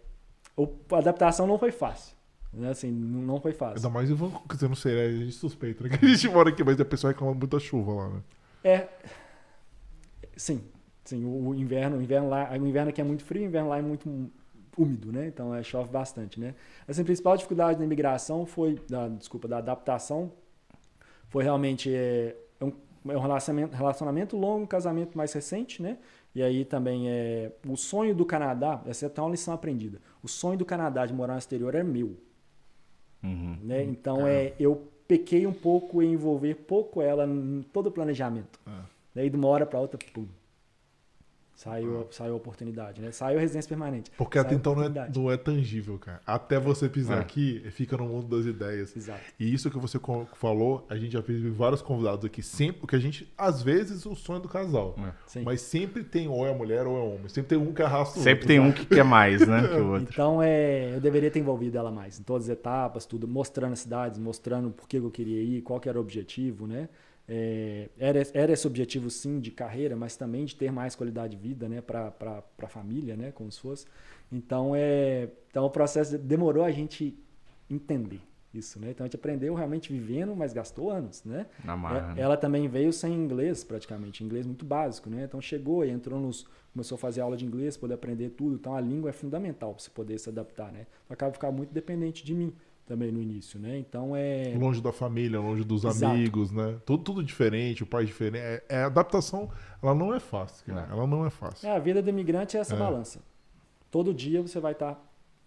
a adaptação não foi fácil. Né? Assim, não foi fácil. Ainda mais em Vancouver, quer dizer, não sei, né? a gente suspeita, né? Que a gente mora aqui, mas a pessoa reclama muito da chuva lá, né? É. Sim. Sim, o, o inverno, o inverno lá, o inverno aqui é muito frio, o inverno lá é muito úmido, né? Então é, chove bastante, né? Assim, a principal dificuldade da imigração foi, da, desculpa, da adaptação, foi realmente é, um, é um relacionamento, relacionamento longo, um casamento mais recente, né? E aí também é o sonho do Canadá, essa é até uma lição aprendida. O sonho do Canadá de morar no exterior é meu. Uhum. Né? Então é, eu pequei um pouco em envolver pouco ela em todo o planejamento. É. Daí de uma hora para outra, pum, Saiu, ah. saiu a oportunidade, né? Saiu a residência permanente. Porque até então não é, não é, tangível, cara. Até você pisar é. aqui, fica no mundo das ideias. Exato. E isso que você falou, a gente já fez vários convidados aqui. Sempre, que a gente, às vezes, o sonho do casal. É. Mas sempre tem ou é mulher ou é homem. Sempre tem um que arrasta o Sempre outro, tem um que quer mais, né? que o outro. Então, é, eu deveria ter envolvido ela mais. Em todas as etapas, tudo. Mostrando as cidades, mostrando por que eu queria ir, qual que era o objetivo, né? É, era, era esse objetivo sim de carreira, mas também de ter mais qualidade de vida né, para a família, né, como se fosse. Então, é, então o processo demorou a gente entender isso. Né? Então a gente aprendeu realmente vivendo, mas gastou anos. Né? Marra, é, ela também veio sem inglês, praticamente, inglês muito básico. Né? Então chegou e entrou nos. começou a fazer aula de inglês, poder aprender tudo. Então a língua é fundamental para você poder se adaptar. Né? Então, acaba ficar muito dependente de mim também no início, né? Então é longe da família, longe dos Exato. amigos, né? Tudo, tudo diferente, o pai diferente. É, é a adaptação, ela não é fácil, é. ela não é fácil. É, a vida do imigrante é essa é. balança. Todo dia você vai estar tá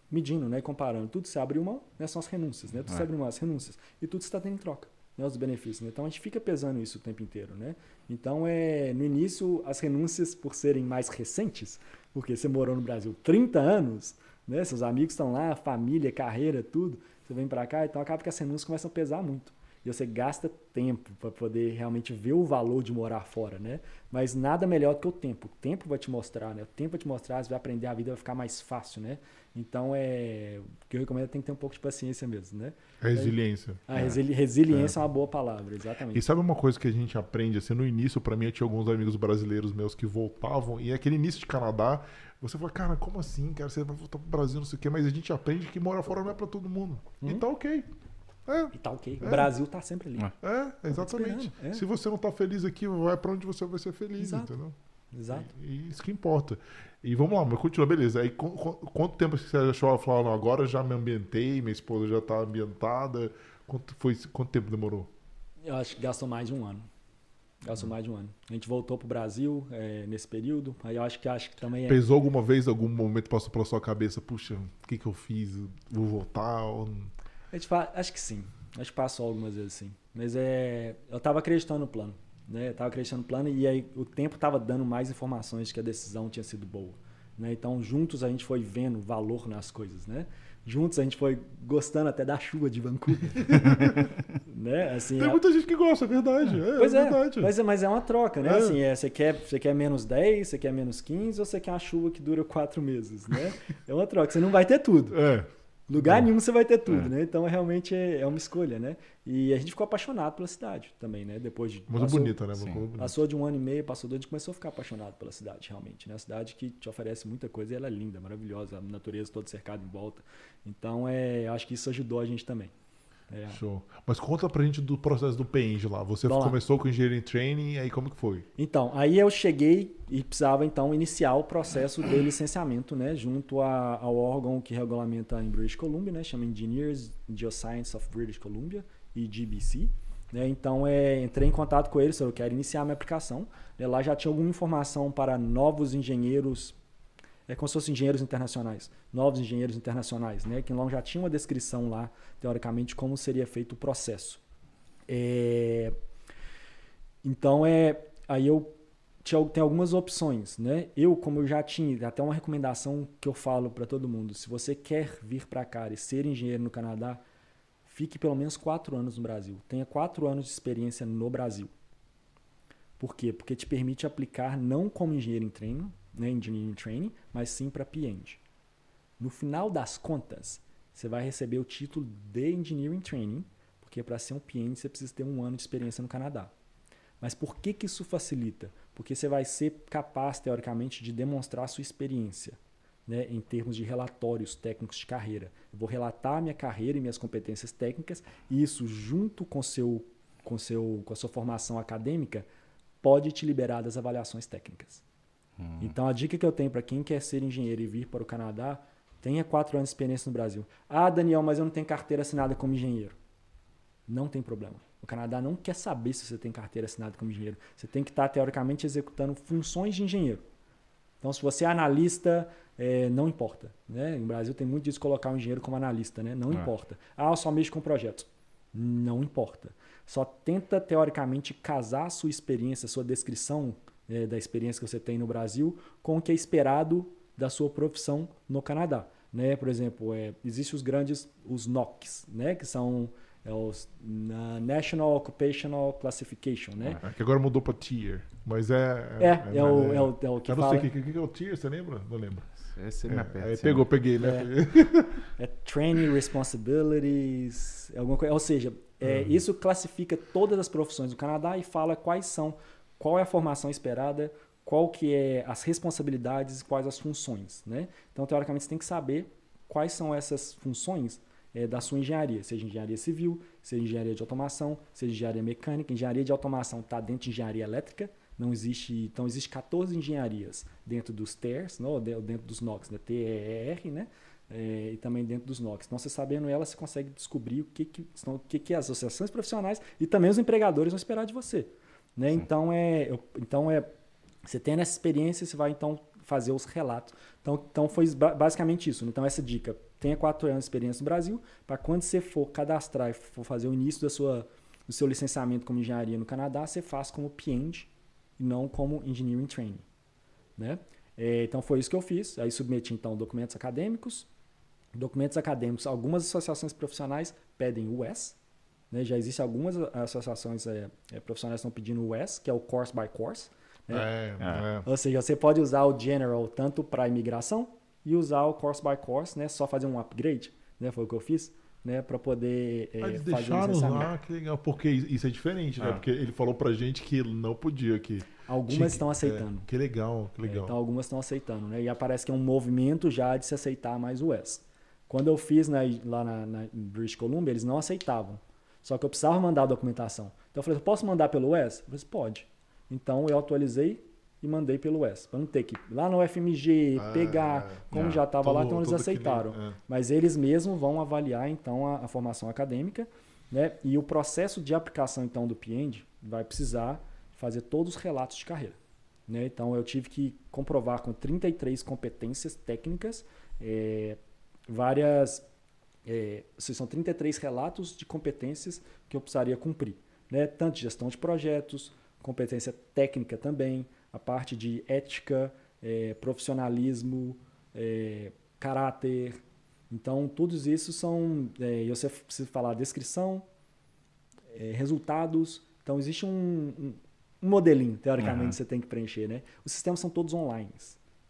medindo, né? Comparando tudo você abre mão, né? São as renúncias, né? Tudo é. você abre mão, as renúncias e tudo você está tendo em troca, né? Os benefícios. Né? Então a gente fica pesando isso o tempo inteiro, né? Então é no início as renúncias por serem mais recentes, porque você morou no Brasil 30 anos, né? Seus amigos estão lá, família, carreira, tudo você vem para cá, então acaba que as renúncias começam a pesar muito. E você gasta tempo para poder realmente ver o valor de morar fora, né? Mas nada melhor do que o tempo. O tempo vai te mostrar, né? O tempo vai te mostrar, você vai aprender a vida, vai ficar mais fácil, né? Então, é... o que eu recomendo é tem que ter um pouco de paciência mesmo, né? Resiliência. A resili resiliência é. é. uma boa palavra, exatamente. E sabe uma coisa que a gente aprende, assim, no início, para mim, eu tinha alguns amigos brasileiros meus que voltavam, e aquele início de Canadá, você fala, cara, como assim, cara? Você vai voltar pro Brasil, não sei o quê, mas a gente aprende que morar fora não é para todo mundo. Hum. E tá ok. É. E tá ok. É. O Brasil tá sempre ali. É, é exatamente. É. Se você não tá feliz aqui, vai para onde você vai ser feliz, Exato. entendeu? Exato. E, isso que importa. E vamos lá, mas continua, beleza. Aí qu qu quanto tempo você achou falar, não, agora já me ambientei, minha esposa já tá ambientada? Quanto, foi, quanto tempo demorou? Eu acho que gastou mais de um ano. Gastou mais de um ano. A gente voltou pro Brasil é, nesse período. Aí eu acho que acho que também é... Pesou alguma vez, algum momento passou pela sua cabeça, puxa, o que, que eu fiz? Vou voltar? Ou... A gente fala, acho que sim. Acho que passou algumas vezes sim. Mas é, eu estava acreditando no plano. Né? Eu estava acreditando no plano e aí o tempo estava dando mais informações de que a decisão tinha sido boa. Né? Então, juntos a gente foi vendo valor nas coisas. Né? juntos a gente foi gostando até da chuva de Vancouver. né? assim, Tem muita gente que gosta, é verdade. É, pois é, é verdade. Mas, mas é uma troca, né? É. Assim, é, você, quer, você quer menos 10, você quer menos 15 ou você quer uma chuva que dura 4 meses, né? É uma troca. Você não vai ter tudo. É. Lugar nenhum você vai ter tudo, é. né? Então realmente é, é, uma escolha, né? E a gente ficou apaixonado pela cidade também, né? Depois de. Muito bonita, né? Passou de um ano e meio, passou dois, a gente começou a ficar apaixonado pela cidade, realmente. Né? A cidade que te oferece muita coisa e ela é linda, maravilhosa, a natureza toda cercada em volta. Então é, acho que isso ajudou a gente também. É. Show. Mas conta pra gente do processo do PENG lá. Você começou lá. com engenharia em training, aí como que foi? Então, aí eu cheguei e precisava então iniciar o processo de licenciamento, né, junto a, ao órgão que regulamenta em British Columbia, né, chama Engineers Geoscience of British Columbia, EGBC. Né, então, é, entrei em contato com eles, eu quero iniciar minha aplicação. Lá já tinha alguma informação para novos engenheiros é como se fossem engenheiros internacionais, novos engenheiros internacionais, né? Que já tinha uma descrição lá, teoricamente, como seria feito o processo. É... Então, é... aí eu tem algumas opções, né? Eu, como eu já tinha, até uma recomendação que eu falo para todo mundo, se você quer vir para cá e ser engenheiro no Canadá, fique pelo menos quatro anos no Brasil. Tenha quatro anos de experiência no Brasil. Por quê? Porque te permite aplicar não como engenheiro em treino, né, Engineering Training, mas sim para PENG. No final das contas, você vai receber o título de Engineering Training, porque para ser um PENG você precisa ter um ano de experiência no Canadá. Mas por que, que isso facilita? Porque você vai ser capaz, teoricamente, de demonstrar a sua experiência. Né, em termos de relatórios técnicos de carreira. Eu vou relatar minha carreira e minhas competências técnicas, e isso, junto com, seu, com, seu, com a sua formação acadêmica, pode te liberar das avaliações técnicas. Hum. Então a dica que eu tenho para quem quer ser engenheiro e vir para o Canadá, Tenha quatro anos de experiência no Brasil. Ah, Daniel, mas eu não tenho carteira assinada como engenheiro. Não tem problema. O Canadá não quer saber se você tem carteira assinada como engenheiro. Você tem que estar, teoricamente, executando funções de engenheiro. Então, se você é analista, é, não importa. Né? No Brasil tem muito disso colocar um engenheiro como analista. Né? Não é. importa. Ah, eu só mexo com projetos. Não importa. Só tenta, teoricamente, casar a sua experiência, a sua descrição é, da experiência que você tem no Brasil com o que é esperado da sua profissão no Canadá. Né? Por exemplo, é, existem os grandes, os NOCs, né? que são é os National Occupational Classification, né? É, que agora mudou para tier, mas é... É, é, é, o, é, o, é o que Eu não fala... sei o que, que, é o tier, você lembra? Não lembro. Esse é, é, aí pegou, peguei, né? É, é Training Responsibilities, alguma coisa, ou seja, é, uhum. isso classifica todas as profissões do Canadá e fala quais são, qual é a formação esperada, qual que é as responsabilidades, quais as funções, né? Então, teoricamente, você tem que saber quais são essas funções é, da sua engenharia, seja engenharia civil, seja engenharia de automação, seja engenharia mecânica. Engenharia de automação está dentro de engenharia elétrica. Não existe, então existe 14 engenharias dentro dos TERs, não, dentro dos NOCs, né? TER, né? É, e também dentro dos NOCs. Então, você sabendo ela, você consegue descobrir o que, que, o que, que as associações profissionais e também os empregadores vão esperar de você. Né? Então, é, eu, então, é, você tendo essa experiência, você vai então fazer os relatos. Então, então foi basicamente isso. Então, essa dica tenha quatro anos de experiência no Brasil, para quando você for cadastrar e for fazer o início da sua, do seu licenciamento como engenharia no Canadá, você faz como PNG e não como Engineering Training. Né? É, então foi isso que eu fiz. Aí submeti então documentos acadêmicos. Documentos acadêmicos, algumas associações profissionais pedem o US. Né? Já existem algumas associações é, é, profissionais que estão pedindo o US, que é o Course by Course. Né? É, é. Ou seja, você pode usar o General tanto para imigração e usar o course by course, né? Só fazer um upgrade, né? Foi o que eu fiz, né? Para poder é, Eles deixaram lá, que legal, porque isso é diferente, né? Ah. Porque ele falou pra gente que não podia que Algumas Tinha, estão aceitando. É, que legal, que legal. É, então algumas estão aceitando, né? E aparece que é um movimento já de se aceitar mais o S. Quando eu fiz né, lá na, na British Columbia, eles não aceitavam. Só que eu precisava mandar a documentação. Então eu falei, posso mandar pelo S? Eu falei, pode. Então eu atualizei e mandei pelo WES. Para não ter que ir lá no FMG, ah, pegar, como é, já estava lá, então eles aceitaram. é. Mas eles mesmos vão avaliar então a, a, formação acadêmica, né? E o processo de aplicação então do PIEND vai precisar fazer todos os relatos de carreira. Né? Então eu tive que comprovar com 33 competências técnicas, é, várias. É, são 33 relatos de competências que eu precisaria cumprir. Né? Tanto gestão de projetos, competência técnica também, a parte de ética, é, profissionalismo, é, caráter. Então, todos isso são. É, você precisa falar descrição, é, resultados. Então, existe um, um, um modelinho, teoricamente, uhum. que você tem que preencher. Né? Os sistemas são todos online.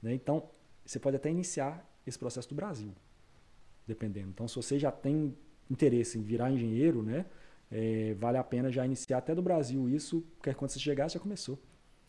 Né? Então, você pode até iniciar esse processo do Brasil, dependendo. Então, se você já tem interesse em virar engenheiro, né, é, vale a pena já iniciar até do Brasil isso, porque quando você chegar, já começou.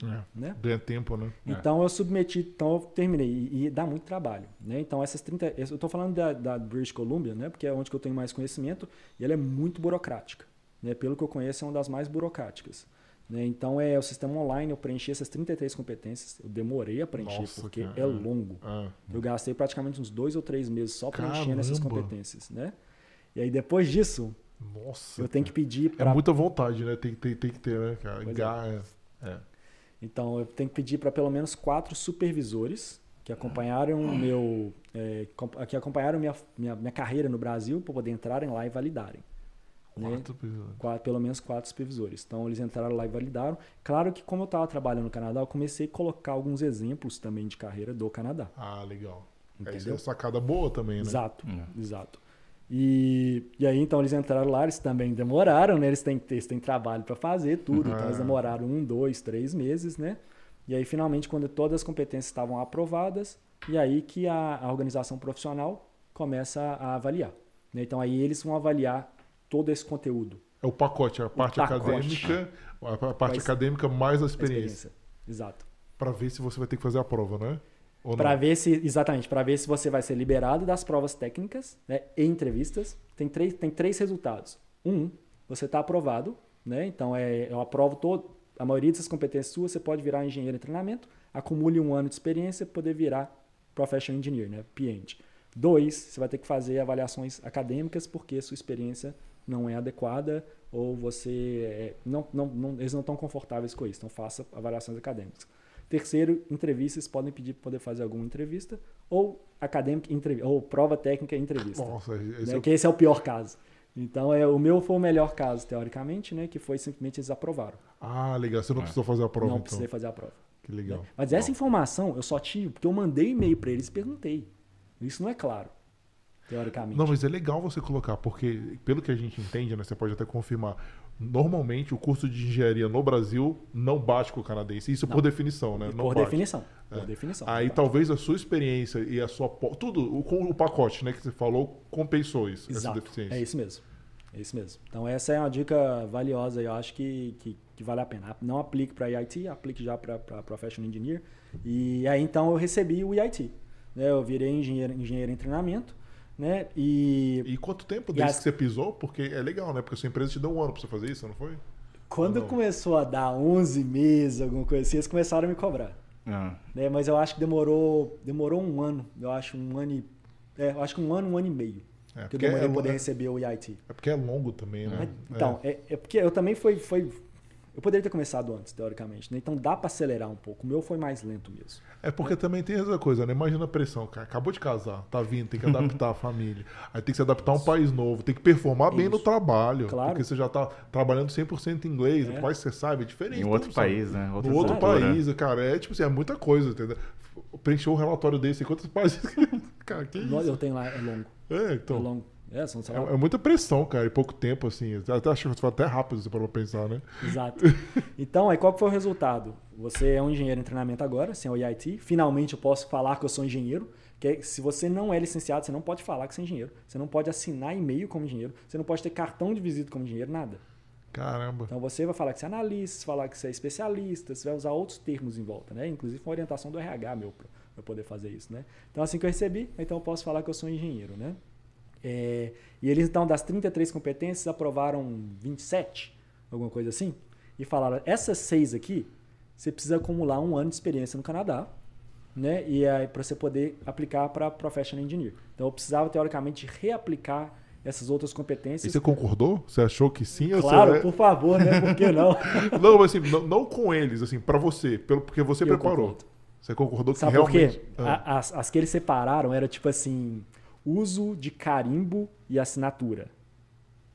É, né? Ganha tempo, né? Então é. eu submeti, então eu terminei. E, e, dá muito trabalho. Né? Então essas 30. Eu estou falando da, da, British Columbia, né? Porque é onde eu tenho mais conhecimento, e ela é muito burocrática. Né? Pelo que eu conheço, é uma das mais burocráticas. Né? Então é o sistema online, eu preenchi essas 33 competências. Eu demorei a preencher, Nossa, porque cara. é longo. Ah. Eu gastei praticamente uns dois ou três meses só preenchendo Caramba. essas competências. Né? E aí depois disso. Nossa, eu tenho que pedir para. É muita vontade, né? Tem, tem, tem que ter, né, cara? É. é. Então, eu tenho que pedir para pelo menos quatro supervisores que acompanharam o meu, é, que acompanharam minha, minha, minha carreira no Brasil para poder entrarem lá e validarem. Né? Quatro, quatro, pelo menos quatro supervisores. Então eles entraram lá e validaram. Claro que como eu estava trabalhando no Canadá, eu comecei a colocar alguns exemplos também de carreira do Canadá. Ah, legal. Entendeu? é sacada boa também, né? Exato, é. exato. E, e aí, então, eles entraram lá, eles também demoraram, né? Eles têm, eles têm trabalho para fazer tudo, uhum. então eles demoraram um, dois, três meses, né? E aí, finalmente, quando todas as competências estavam aprovadas, e aí que a, a organização profissional começa a avaliar. Né? Então, aí eles vão avaliar todo esse conteúdo. É o pacote, a parte acadêmica, a parte acadêmica mais a experiência. A experiência. Exato. Para ver se você vai ter que fazer a prova, né? Para ver se, exatamente, para ver se você vai ser liberado das provas técnicas né, e entrevistas. Tem três, tem três resultados. Um, você está aprovado, né? Então é, eu aprovo todo, a maioria dessas competências suas, você pode virar engenheiro em treinamento, acumule um ano de experiência poder virar professional engineer, né? PhD. Dois, você vai ter que fazer avaliações acadêmicas porque sua experiência não é adequada ou você é, não, não, não, eles não estão confortáveis com isso. Então faça avaliações acadêmicas. Terceiro, entrevistas podem pedir para poder fazer alguma entrevista ou acadêmica ou prova técnica entrevista. Nossa, esse, né? é... Que esse é o pior caso. Então, é, o meu foi o melhor caso, teoricamente, né? Que foi simplesmente eles aprovaram. Ah, legal. Você não é. precisou fazer a prova, Não então. precisei fazer a prova. Que legal. Né? Mas essa informação eu só tive porque eu mandei e-mail para eles e perguntei. Isso não é claro, teoricamente. Não, mas é legal você colocar, porque pelo que a gente entende, né? Você pode até confirmar. Normalmente, o curso de engenharia no Brasil não bate com o canadense. Isso não. por definição, né? Não por definição. Por é. definição. Aí talvez a sua experiência e a sua. Tudo, com o pacote né, que você falou, compensou isso, Exato. essa deficiência. É isso mesmo. É isso mesmo. Então, essa é uma dica valiosa, eu acho que, que, que vale a pena. Não aplique para IIT, aplique já para Professional Engineer. E aí, então, eu recebi o IIT. Né? Eu virei engenheiro, engenheiro em treinamento. Né? E, e quanto tempo desde as... que você pisou? Porque é legal, né? Porque a sua empresa te deu um ano para você fazer isso, não foi? Quando não? começou a dar 11 meses, alguma coisa assim, eles começaram a me cobrar. Ah. Né? Mas eu acho que demorou, demorou um ano. Eu acho um ano e, é, eu acho que um ano, um ano e meio. É, que eu demorei é, poder é, receber o EIT. É porque é longo também, né? então, é. é. porque eu também foi, foi eu poderia ter começado antes, teoricamente, né? Então dá para acelerar um pouco. O meu foi mais lento mesmo. É porque é. também tem essa coisa, né? Imagina a pressão, cara. Acabou de casar, tá vindo, tem que adaptar a família. Aí tem que se adaptar a um país novo, tem que performar Isso. bem no trabalho. Claro. Porque você já tá trabalhando 100% em inglês, é. quase você sabe, é diferente. Em outro país, sabe? né? Outro no outro país, cara. É tipo assim, é muita coisa, entendeu? Preencheu um relatório desse, quantos países. cara, que isso? Eu tenho lá, é longo. É, então. É longo. É, são é, é, muita pressão, cara, em pouco tempo, assim. Até acho que foi até rápido você para pensar, né? Exato. Então, aí qual foi o resultado? Você é um engenheiro em treinamento agora, sem o IIT. Finalmente eu posso falar que eu sou engenheiro. Que é, se você não é licenciado, você não pode falar que você é engenheiro. Você não pode assinar e-mail como engenheiro. Você não pode ter cartão de visita como engenheiro, nada. Caramba. Então você vai falar que você é analista, falar que você é especialista, você vai usar outros termos em volta, né? Inclusive uma orientação do RH meu para poder fazer isso, né? Então assim que eu recebi, então eu posso falar que eu sou engenheiro, né? É, e eles, então, das 33 competências, aprovaram 27, alguma coisa assim, e falaram: essas seis aqui, você precisa acumular um ano de experiência no Canadá, né? E aí, para você poder aplicar para Professional Engineer. Então, eu precisava, teoricamente, reaplicar essas outras competências. E você concordou? Você achou que sim? Claro, você... por favor, né? Por que não? não, mas assim, não, não, com eles, assim, para você, pelo, porque você eu preparou. Concordo. Você concordou que Sabe realmente... por quê? Ah. As, as que eles separaram era tipo assim uso de carimbo e assinatura.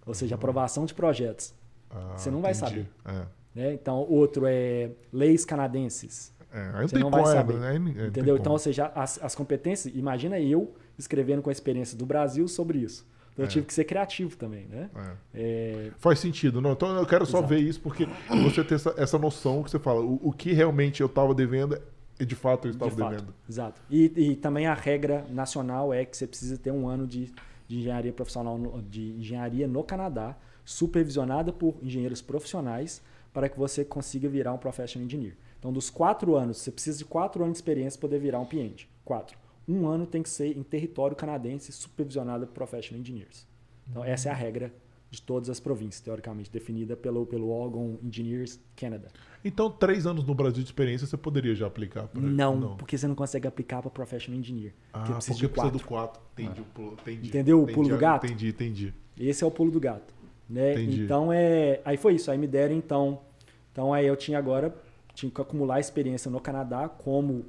Ou seja, aprovação de projetos. Ah, você não vai entendi. saber. É. Né? Então, outro é leis canadenses. É, você não vai saber. Né? entendeu? Então, ou seja, as, as competências. Imagina eu escrevendo com a experiência do Brasil sobre isso. Então, eu é. tive que ser criativo também, né? É. É... Faz sentido, não? Então eu quero só Exato. ver isso porque você ter essa, essa noção que você fala, o, o que realmente eu estava devendo e de fato eu estava de devendo. Exato. E, e, também a regra nacional é que você precisa ter um ano de, de engenharia profissional, no, de engenharia no Canadá, supervisionada por engenheiros profissionais, para que você consiga virar um professional engineer. Então, dos quatro anos, você precisa de quatro anos de experiência para poder virar um PND. Quatro. Um ano tem que ser em território canadense, supervisionada por professional engineers. Então, essa é a regra de todas as províncias, teoricamente, definida pelo, pelo órgão Engineers Canada. Então, três anos no Brasil de experiência você poderia já aplicar? Pra... Não, não, porque você não consegue aplicar para Professional Engineer. Ah, porque precisa, porque precisa do quatro. Entendi, ah. entendi. Entendeu o pulo do gato? Entendi, entendi. Esse é o pulo do gato. Né? Então, é... aí foi isso. Aí me deram, então... Então, aí eu tinha agora... Tinha que acumular experiência no Canadá como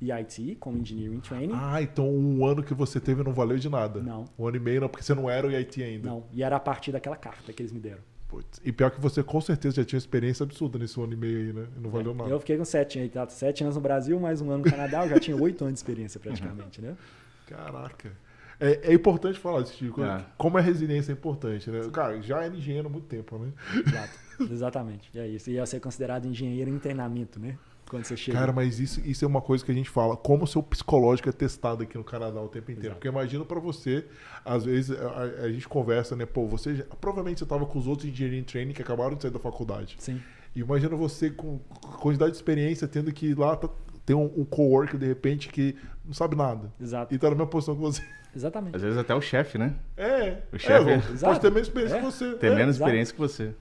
EIT, como Engineering Training. Ah, então um ano que você teve não valeu de nada. Não. Um ano e meio não, porque você não era o EIT ainda. Não, e era a partir daquela carta que eles me deram. Putz. E pior que você com certeza já tinha experiência absurda nesse ano e meio aí, né? Não valeu é, nada. Eu fiquei com sete, aí, tá? sete anos no Brasil, mais um ano no Canadá, eu já tinha oito anos de experiência praticamente, né? Caraca. É, é, importante falar disso, Chico. É. Como a resiliência é importante, né? Cara, já é engenheiro há muito tempo, né? Exato. Exatamente. É isso. E ia ser considerado engenheiro em treinamento, né? Quando você chega. Cara, mas isso, isso é uma coisa que a gente fala. Como o seu psicológico é testado aqui no Canadá o tempo inteiro. Exato. Porque imagina para você, às vezes a, a, gente conversa, né? Pô, você já, provavelmente você estava com os outros engenheiros training que acabaram de sair da faculdade. Sim. E imagina você com quantidade de experiência, tendo que ir lá tá, ter um, um coworker de repente que não sabe nada. Exato. E tá na mesma posição que você. Exatamente. Às vezes até o chefe, né? É. O chefe é, pode ter menos experiência é. que você. Tem é. menos experiência que você.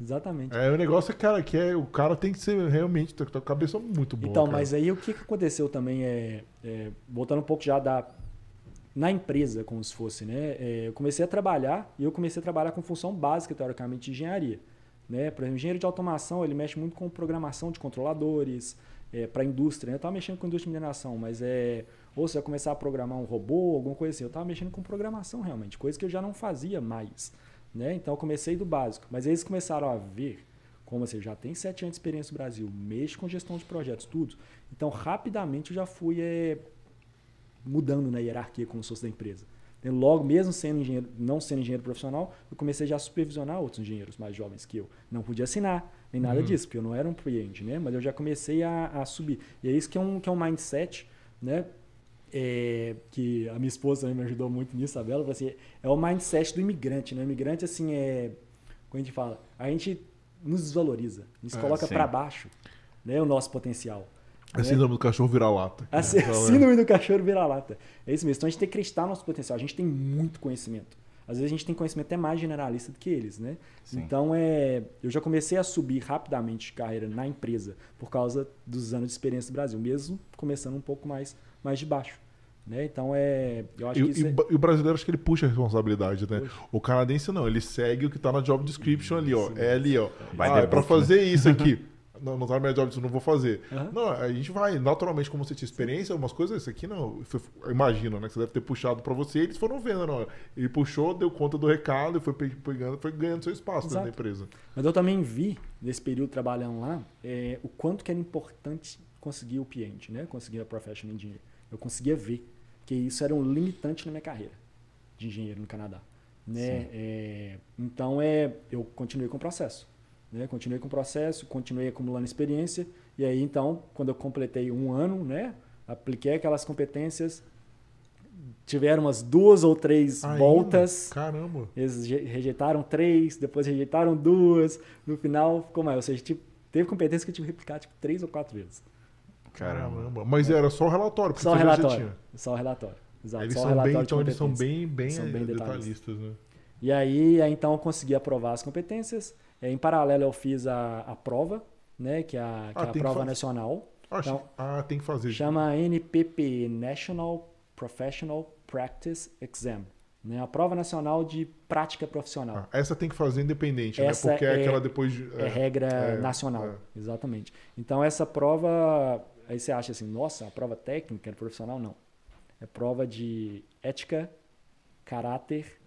Exatamente. É, o negócio é, cara, que é, o cara tem que ser realmente, ter a cabeça muito boa. Então, cara. mas aí o que, que aconteceu também é, é, voltando um pouco já da na empresa, como se fosse, né? É, eu comecei a trabalhar e eu comecei a trabalhar com função básica, teoricamente, de engenharia. Né? Por exemplo, engenheiro de automação, ele mexe muito com programação de controladores, é, para a indústria. Né? Eu estava mexendo com indústria de mineração, mas é ou você vai começar a programar um robô, alguma coisa assim. Eu estava mexendo com programação realmente, coisa que eu já não fazia mais. Né? Então eu comecei do básico. Mas eles começaram a ver como você já tem sete anos de experiência no Brasil, mexe com gestão de projetos, tudo. Então rapidamente eu já fui é, mudando na hierarquia como fosse da empresa. Logo, mesmo sendo engenheiro, não sendo engenheiro profissional, eu comecei já a supervisionar outros engenheiros mais jovens que eu. Não podia assinar, nem nada uhum. disso, porque eu não era um cliente, né? Mas eu já comecei a, a, subir. E é isso que é um, que é um mindset, né? É, que a minha esposa também me ajudou muito nisso, a Bela, assim, é o mindset do imigrante, né? O imigrante, assim, é... Como a gente fala? A gente nos desvaloriza, nos é, coloca para baixo, né? O nosso potencial. A né? síndrome do cachorro vira-lata. A síndrome do cachorro vira-lata. É isso mesmo. Então a gente tem que acreditar no nosso potencial. A gente tem muito conhecimento. Às vezes a gente tem conhecimento até mais generalista do que eles, né? Sim. Então, é, eu já comecei a subir rapidamente de carreira na empresa por causa dos anos de experiência do Brasil, mesmo começando um pouco mais, mais de baixo. Né? Então, é, eu acho e, que e, é... e, o brasileiro, acho que ele puxa a responsabilidade, né? Puxa. O canadense não, ele segue o que está na job description ali, ó. É ali, ó. Vai ah, é para fazer isso aqui. não, não tá no meu job, isso não vou fazer. Uhum. Não, a gente vai, naturalmente, como você tinha experiência, algumas coisas, isso aqui não. Imagina, né? Que você deve ter puxado para você, eles foram vendo, não. Ele puxou, deu conta do recado e foi pegando, foi ganhando seu espaço dentro da empresa. Mas eu também vi, nesse período trabalhando lá, é, o quanto que era importante conseguir o cliente, né? Conseguir a professional engineer. Eu conseguia ver que isso era um limitante na minha carreira de engenheiro no Canadá. Né? É, então é, eu continuei com o processo. Né? Continuei com o processo, continuei acumulando experiência. E aí, então, quando eu completei um ano, né? apliquei aquelas competências, tiveram umas duas ou três Ainda? voltas. Caramba! Eles rejeitaram três, depois rejeitaram duas. No final, ficou mais. Ou seja, tipo, teve competência que eu tive que replicar tipo, três ou quatro vezes. Caramba! Mas era só o relatório? Só o relatório. Só o relatório. Exato. Eles são bem, então eles são bem, bem, são bem detalhistas. detalhistas né? E aí, aí, então, eu consegui aprovar as competências. É, em paralelo, eu fiz a, a prova, né, que é a, que ah, é a prova nacional. Ah, então, ah, tem que fazer. Chama NPP, National Professional Practice Exam. Né, a prova nacional de prática profissional. Ah, essa tem que fazer independente, né? essa né? Porque é, é aquela depois. De, é, é, regra é, nacional, é. exatamente. Então, essa prova. Aí você acha assim, nossa, a prova técnica, profissional, não. É prova de ética, caráter,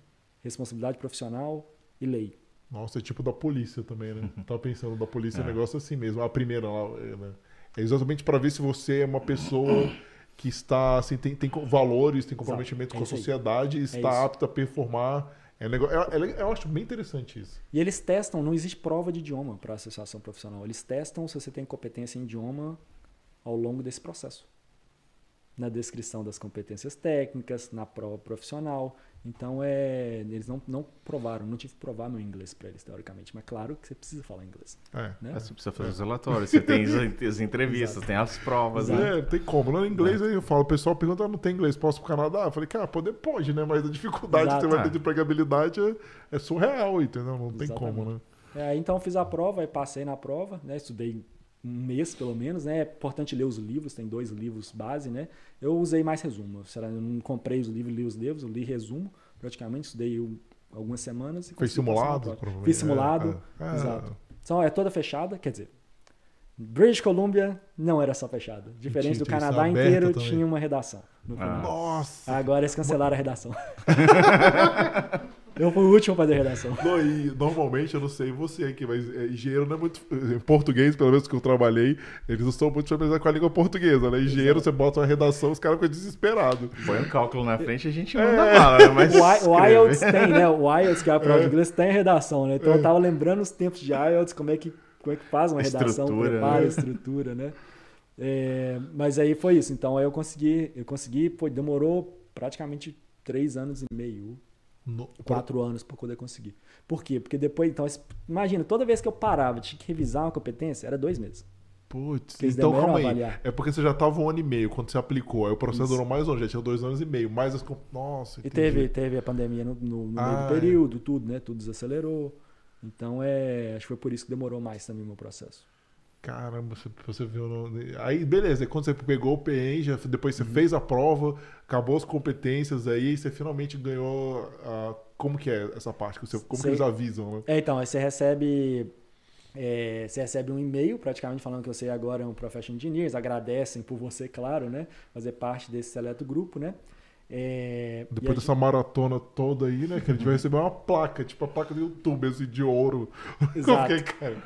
responsabilidade profissional e lei. Nossa, é tipo da polícia também, né? Tava pensando da polícia, é um negócio assim mesmo. A primeira lá, é, né? É exatamente para ver se você é uma pessoa que está, assim, tem, tem valores, tem comprometimento é com a sociedade, e está é apta a performar. É, negócio, é, é, eu acho bem interessante isso. E eles testam, não existe prova de idioma para a associação profissional. Eles testam se você tem competência em idioma ao longo desse processo. Na descrição das competências técnicas, na prova profissional. Então, é, eles não, não provaram, não tive que provar no inglês para eles, teoricamente. Mas claro que você precisa falar inglês. É. Né? Você precisa fazer os relatórios, você tem as entrevistas, tem as provas. Né? É, tem como. No inglês é. eu falo, o pessoal pergunta, ah, não tem inglês, posso para o Canadá? Eu falei, cara, poder pode, né? Mas a dificuldade Exato. que você vai ter de empregabilidade é, é surreal, entendeu? Não tem Exatamente. como, né? É, então fiz a prova, aí passei na prova, né? Estudei um mês pelo menos, né? É importante ler os livros, tem dois livros base, né? Eu usei mais resumo. Eu não comprei os livros, li os livros, eu li resumo praticamente, estudei algumas semanas. E Foi simulado? Fiz simulado, é, é, exato. Então é toda fechada, quer dizer, British Columbia não era só fechada. Diferente do Canadá inteiro, também. tinha uma redação. Ah. Nossa! Agora eles cancelaram a redação. Eu fui o último a fazer redação. Não, e normalmente, eu não sei você aqui, mas é, engenheiro não é muito. Em português, pelo menos que eu trabalhei, eles não são muito familiarizados com a língua portuguesa, né? Engenheiro, Exato. você bota uma redação, os caras ficam desesperados. Põe um cálculo na frente e a gente manda é. bala, né? Mas o, IELTS tem, né? O IELTS, que é a prova é. de inglês, tem redação, né? Então é. eu tava lembrando os tempos de IELTS, como é que, como é que faz uma redação, estrutura, prepara né? a estrutura, né? É, mas aí foi isso. Então aí eu consegui, eu consegui, foi, demorou praticamente três anos e meio no... Quatro anos para poder conseguir. Por quê? Porque depois, então, imagina, toda vez que eu parava, tinha que revisar uma competência, era dois meses. Putz, então calma aí. É porque você já estava um ano e meio quando você aplicou. Aí o processo Isso. durou mais longe, já tinha dois anos e meio. Mais as. Nossa, entendi. E teve, teve a pandemia no, no, no ah, meio do é. período, tudo, né? Tudo desacelerou. Então, é, acho que foi por isso que demorou mais também o meu processo. Caramba, você, você viu. No... Aí, beleza. Quando você pegou o PEN, já, depois você uhum. fez a prova, acabou as competências, aí você finalmente ganhou. A... Como que é essa parte? Como você... que eles avisam? Né? É, então, aí você recebe. É, você recebe um e-mail praticamente falando que você agora é um professional engineer, eles agradecem por você, claro, né? Fazer parte desse seleto grupo, né? É, Depois dessa gente... maratona toda aí, né? Que a gente vai receber uma placa, tipo a placa do YouTube, assim, de ouro. Exato.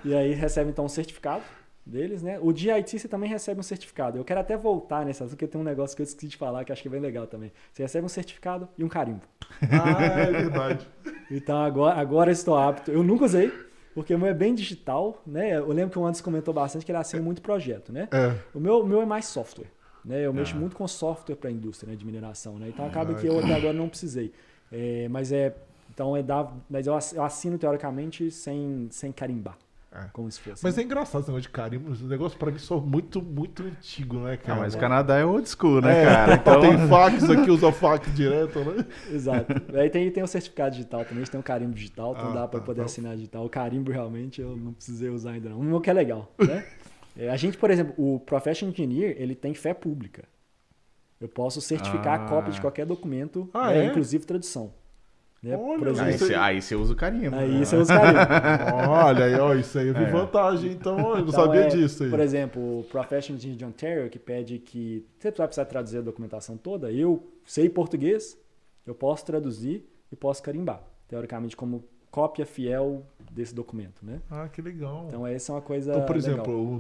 e aí recebe então um certificado deles, né? O DIT você também recebe um certificado. Eu quero até voltar nessa, porque tem um negócio que eu esqueci de falar que acho que é bem legal também. Você recebe um certificado e um carimbo. Ah, é verdade. então agora, agora estou apto. Eu nunca usei, porque o meu é bem digital, né? Eu lembro que o Anderson comentou bastante que ele assina muito projeto, né? É. O meu, meu é mais software. Né? Eu mexo ah. muito com software para a indústria né, de mineração, né? Então acaba ah, que eu até agora não precisei. É, mas é então é dar, mas eu assino teoricamente sem sem carimbar. É. Como se fosse. Mas né? é engraçado esse negócio de carimbo. Esse negócio pra mim só muito, muito antigo, né, cara? Ah, mas o Canadá é old school, né, é, cara? Então... Tem fax aqui, usa fax direto, né? Exato. Aí tem, tem o certificado digital também, a gente tem um carimbo digital, então ah, dá pra tá, poder tá. assinar digital. O carimbo realmente eu não precisei usar ainda não. O que é legal, né? É, a gente, por exemplo, o Professional Engineer, ele tem fé pública. Eu posso certificar ah. a cópia de qualquer documento, ah, né, é? inclusive tradução. Né? Exemplo, aí, você, aí você usa o carimbo. Aí né? você usa o carimbo. Olha, aí, ó, isso aí eu vi é. vantagem, então eu não então, sabia é, disso aí. Por exemplo, o Professional de Ontario, que pede que você vai precisar traduzir a documentação toda, eu sei português, eu posso traduzir e posso carimbar. Teoricamente, como cópia fiel desse documento, né? Ah, que legal. Então essa é uma coisa Então, por exemplo, o,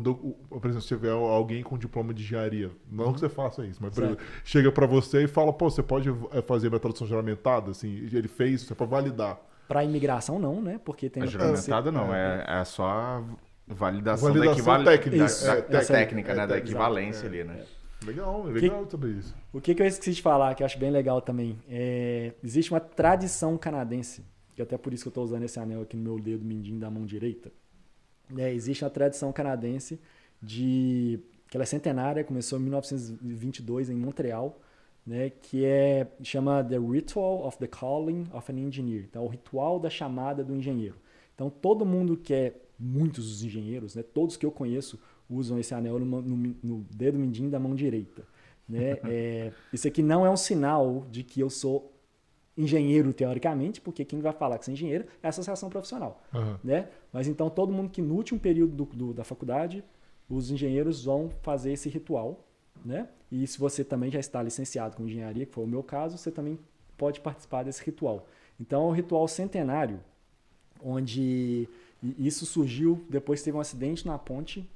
o, por exemplo, se tiver alguém com diploma de engenharia, não que você faça isso, mas exemplo, chega para você e fala, pô, você pode eh, fazer minha tradução juramentada, assim, ele fez, você pode validar. Para imigração não, né? Porque tem a juramentada não, é, é só a validação, validação da equivalência técnica, isso, da, da, técnica, né, da equivalência ali, né? Legal, legal que, sobre isso. O que, que eu esqueci de falar, que eu acho bem legal também, é, existe uma tradição canadense que até por isso que eu estou usando esse anel aqui no meu dedo mindinho da mão direita. É, existe a tradição canadense de que ela é centenária, começou em 1922 em Montreal, né, que é chama The Ritual of the Calling of an Engineer, então o ritual da chamada do engenheiro. Então todo mundo que é muitos dos engenheiros, né, todos que eu conheço usam esse anel no, no, no dedo mindinho da mão direita. Né? É, isso aqui não é um sinal de que eu sou engenheiro, teoricamente, porque quem vai falar que você é engenheiro é a associação profissional. Uhum. Né? Mas então todo mundo que no último período do, do, da faculdade, os engenheiros vão fazer esse ritual. Né? E se você também já está licenciado com engenharia, que foi o meu caso, você também pode participar desse ritual. Então é um ritual centenário, onde isso surgiu depois teve um acidente na ponte,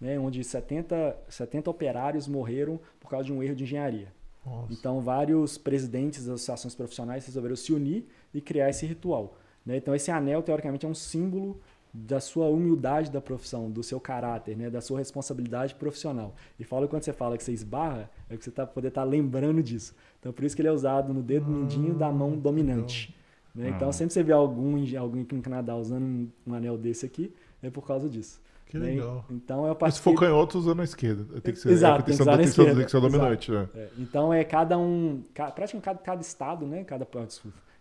né, onde 70, 70 operários morreram por causa de um erro de engenharia. Nossa. Então, vários presidentes das associações profissionais resolveram se unir e criar esse ritual. Né? Então, esse anel, teoricamente, é um símbolo da sua humildade da profissão, do seu caráter, né? da sua responsabilidade profissional. E fala quando você fala que você esbarra, é que você tá poder estar tá lembrando disso. Então, por isso que ele é usado no dedo mindinho da mão hum, dominante. Né? Então, sempre você vê algum, alguém aqui no Canadá usando um, um anel desse aqui, é por causa disso. Que né? legal. Então eu participei... Se for canhoto, usando a esquerda. Tem que ser, Exato, tem que, tem que, ser dominante. Né? É. Então é cada um, praticamente cada, cada estado, né? Cada,